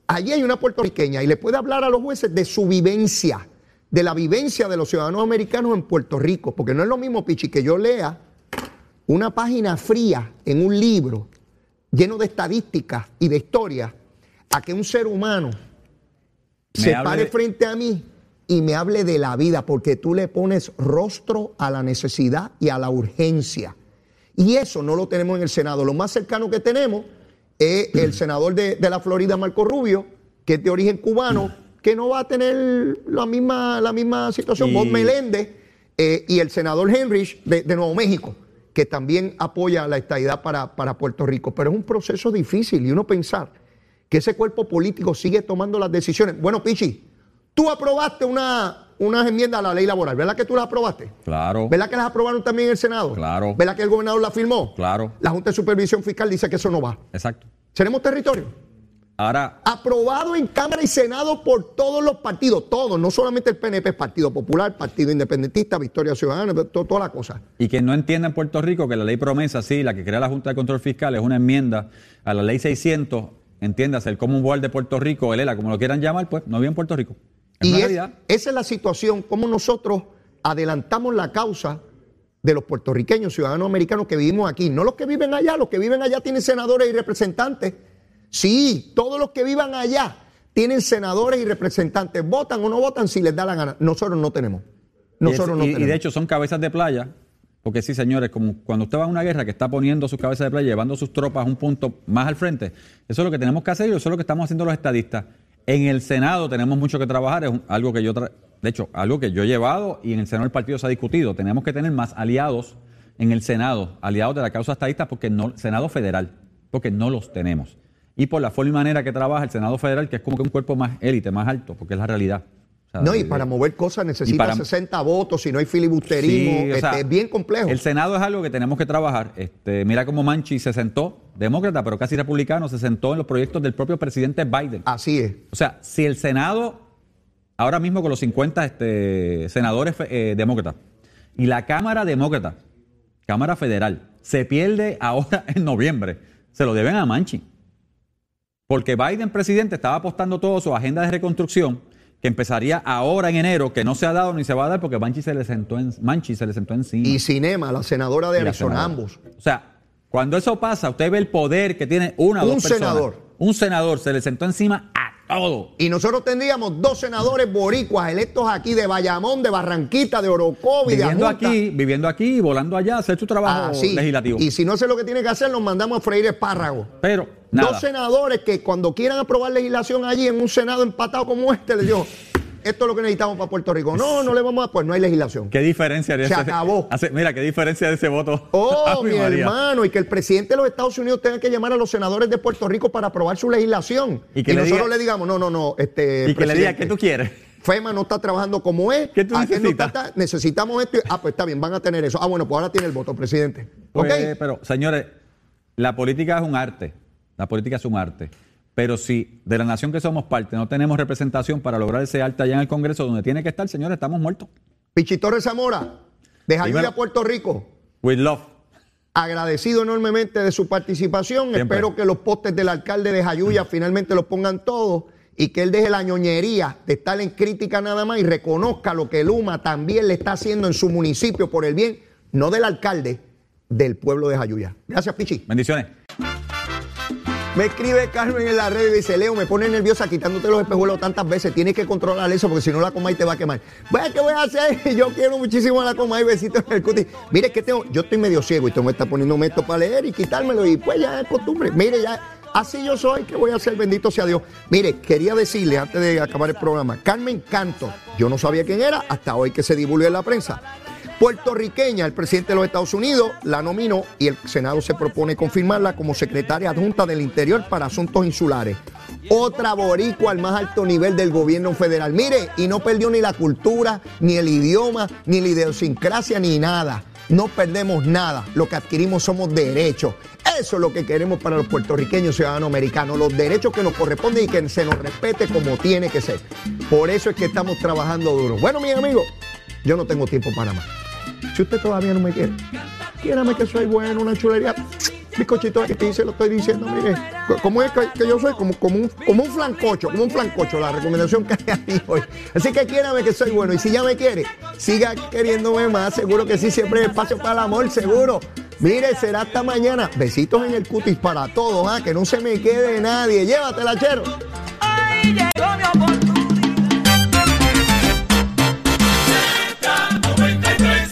Allí hay una puertorriqueña y le puede hablar a los jueces de su vivencia, de la vivencia de los ciudadanos americanos en Puerto Rico, porque no es lo mismo, Pichi, que yo lea una página fría en un libro lleno de estadísticas y de historias, a que un ser humano Me se pare de- frente a mí y me hable de la vida, porque tú le pones rostro a la necesidad y a la urgencia. Y eso no lo tenemos en el Senado. Lo más cercano que tenemos es el senador de, de la Florida, Marco Rubio, que es de origen cubano, que no va a tener la misma, la misma situación. Y- Bob Meléndez eh, y el senador Henrich de, de Nuevo México, que también apoya la estadidad para, para Puerto Rico. Pero es un proceso difícil y uno pensar que ese cuerpo político sigue tomando las decisiones. Bueno, Pichi, tú aprobaste una, unas enmiendas a la ley laboral, ¿verdad que tú las aprobaste? Claro. ¿Verdad que las aprobaron también en el Senado? Claro. ¿Verdad que el gobernador la firmó? Claro. La Junta de Supervisión Fiscal dice que eso no va. Exacto. ¿Seremos territorio? Ahora, Aprobado en Cámara y Senado por todos los partidos, todos, no solamente el PNP, Partido Popular, Partido Independentista, Victoria Ciudadana, to- toda la cosa. y que no entienda en Puerto Rico que la ley promesa, sí, la que crea la Junta de Control Fiscal, es una enmienda a la ley 600, entiéndase, el Commonwealth de Puerto Rico, el ELA, como lo quieran llamar, pues no vive en Puerto Rico. Es Y es- esa es la situación, como nosotros adelantamos la causa de los puertorriqueños, ciudadanos americanos que vivimos aquí. No los que viven allá, los que viven allá tienen senadores y representantes. Sí, todos los que vivan allá tienen senadores y representantes. Votan o no votan si les da la gana. Nosotros no tenemos. Nosotros y, no y- y tenemos. de hecho son cabezas de playa, porque sí, señores, como cuando usted va a una guerra que está poniendo sus cabezas de playa, llevando sus tropas a un punto más al frente, eso es lo que tenemos que hacer y eso es lo que estamos haciendo los estadistas. En el Senado tenemos mucho que trabajar, es algo que yo, tra- de hecho, algo que yo he llevado y en el Senado del partido se ha discutido. Tenemos que tener más aliados en el Senado, aliados de la causa estadista, porque no, Senado federal, porque no los tenemos. Y por la forma y manera que trabaja el Senado federal, que es como que un cuerpo más élite, más alto, porque es la realidad. O sea, No, y para mover cosas necesita para- 60 votos, si no hay filibusterismo, Sí, este, sea, es bien complejo. El Senado es algo que tenemos que trabajar. Este, mira cómo Manchi se sentó, demócrata, pero casi republicano, se sentó en los proyectos del propio presidente Biden. Así es. O sea, si el Senado, ahora mismo con los 50 este, senadores eh, demócratas, y la Cámara Demócrata, Cámara Federal, se pierde ahora en noviembre, se lo deben a Manchi. Porque Biden, presidente, estaba apostando todo su agenda de reconstrucción, que empezaría ahora en enero, que no se ha dado ni se va a dar porque Manchi se le sentó, en, Manchi se le sentó encima. Y Cinema, la senadora de Arizona, senadora. ambos. O sea, cuando eso pasa, usted ve el poder que tiene una o Un dos personas. senador. Un senador se le sentó encima a todo. Y nosotros tendríamos dos senadores boricuas electos aquí de Bayamón, de Barranquita, de Orocovi, de Viviendo aquí, viviendo aquí y volando allá hacer su trabajo Así. legislativo. Y si no sé lo que tiene que hacer, nos mandamos a freír espárragos. Pero, nada. Dos senadores que cuando quieran aprobar legislación allí en un senado empatado como este, le digo, esto es lo que necesitamos para Puerto Rico. No, no le vamos a, pues no hay legislación. ¿Qué diferencia de Se ese- acabó. hace- mira, qué diferencia de ese voto. Oh, mi hermano, y que el presidente de los Estados Unidos tenga que llamar a los senadores de Puerto Rico para aprobar su legislación. Y que le nosotros diga- le digamos, no, no, no, este. Y que le diga, ¿qué tú quieres? FEMA no está trabajando como es. ¿Qué tú no necesitas? necesitamos esto. y- Ah, pues está bien, van a tener eso. Ah, bueno, pues ahora tiene el voto, presidente. ¿Ok? Pues, pero, señores, la política es un arte. La política es un arte. Pero si de la nación que somos parte no tenemos representación para lograr ese arte allá en el Congreso donde tiene que estar, señores, estamos muertos. Pichitorre Zamora, de Jayuya, Dímelo. Puerto Rico. With love. Agradecido enormemente de su participación. Siempre. Espero que los postes del alcalde de Jayuya finalmente los pongan todos y que él deje la ñoñería de estar en crítica nada más y reconozca lo que Luma también le está haciendo en su municipio por el bien, no del alcalde, del pueblo de Jayuya. Gracias, Pichi. Bendiciones. Me escribe Carmen en la red y dice, Leo, me pone nerviosa quitándote los espejuelos tantas veces. Tienes que controlar eso porque si no la Comay te va a quemar. Bueno, ¿qué voy a hacer? Yo quiero muchísimo la Comay, besitos en el cutis. Mire, que tengo, yo estoy medio ciego y tú me estás poniéndome esto para leer y quitármelo y pues ya es costumbre. Mire, ya así yo soy, ¿qué voy a hacer? Bendito sea Dios. Mire, quería decirle antes de acabar el programa, Carmen Canto, yo no sabía quién era hasta hoy que se divulgó en la prensa. Puertorriqueña, el presidente de los Estados Unidos la nominó y el Senado se propone confirmarla como secretaria adjunta del Interior para Asuntos Insulares. Otra boricua al más alto nivel del gobierno federal. Mire, y no perdió ni la cultura, ni el idioma, ni la idiosincrasia, ni nada. no perdemos nada. Lo que adquirimos somos derechos. Eso es lo que queremos para los puertorriqueños ciudadanos americanos. Los derechos que nos corresponden y que se nos respete como tiene que ser. Por eso es que estamos trabajando duro. Bueno, mis amigos, yo no tengo tiempo para más. Si usted todavía no me quiere, quiérame que soy bueno, una chulería bizcochito aquí se lo estoy diciendo, mire, como es que, yo soy como, un, como un flancocho, como un flancocho, la recomendación que hay hoy. Así que quiérame que soy bueno y si ya me quiere, siga queriéndome más, seguro que sí, siempre hay espacio para el amor, seguro. Mire, será hasta mañana. Besitos en el cutis para todos, ¿ah? que no se me quede nadie. Llévatela, chero.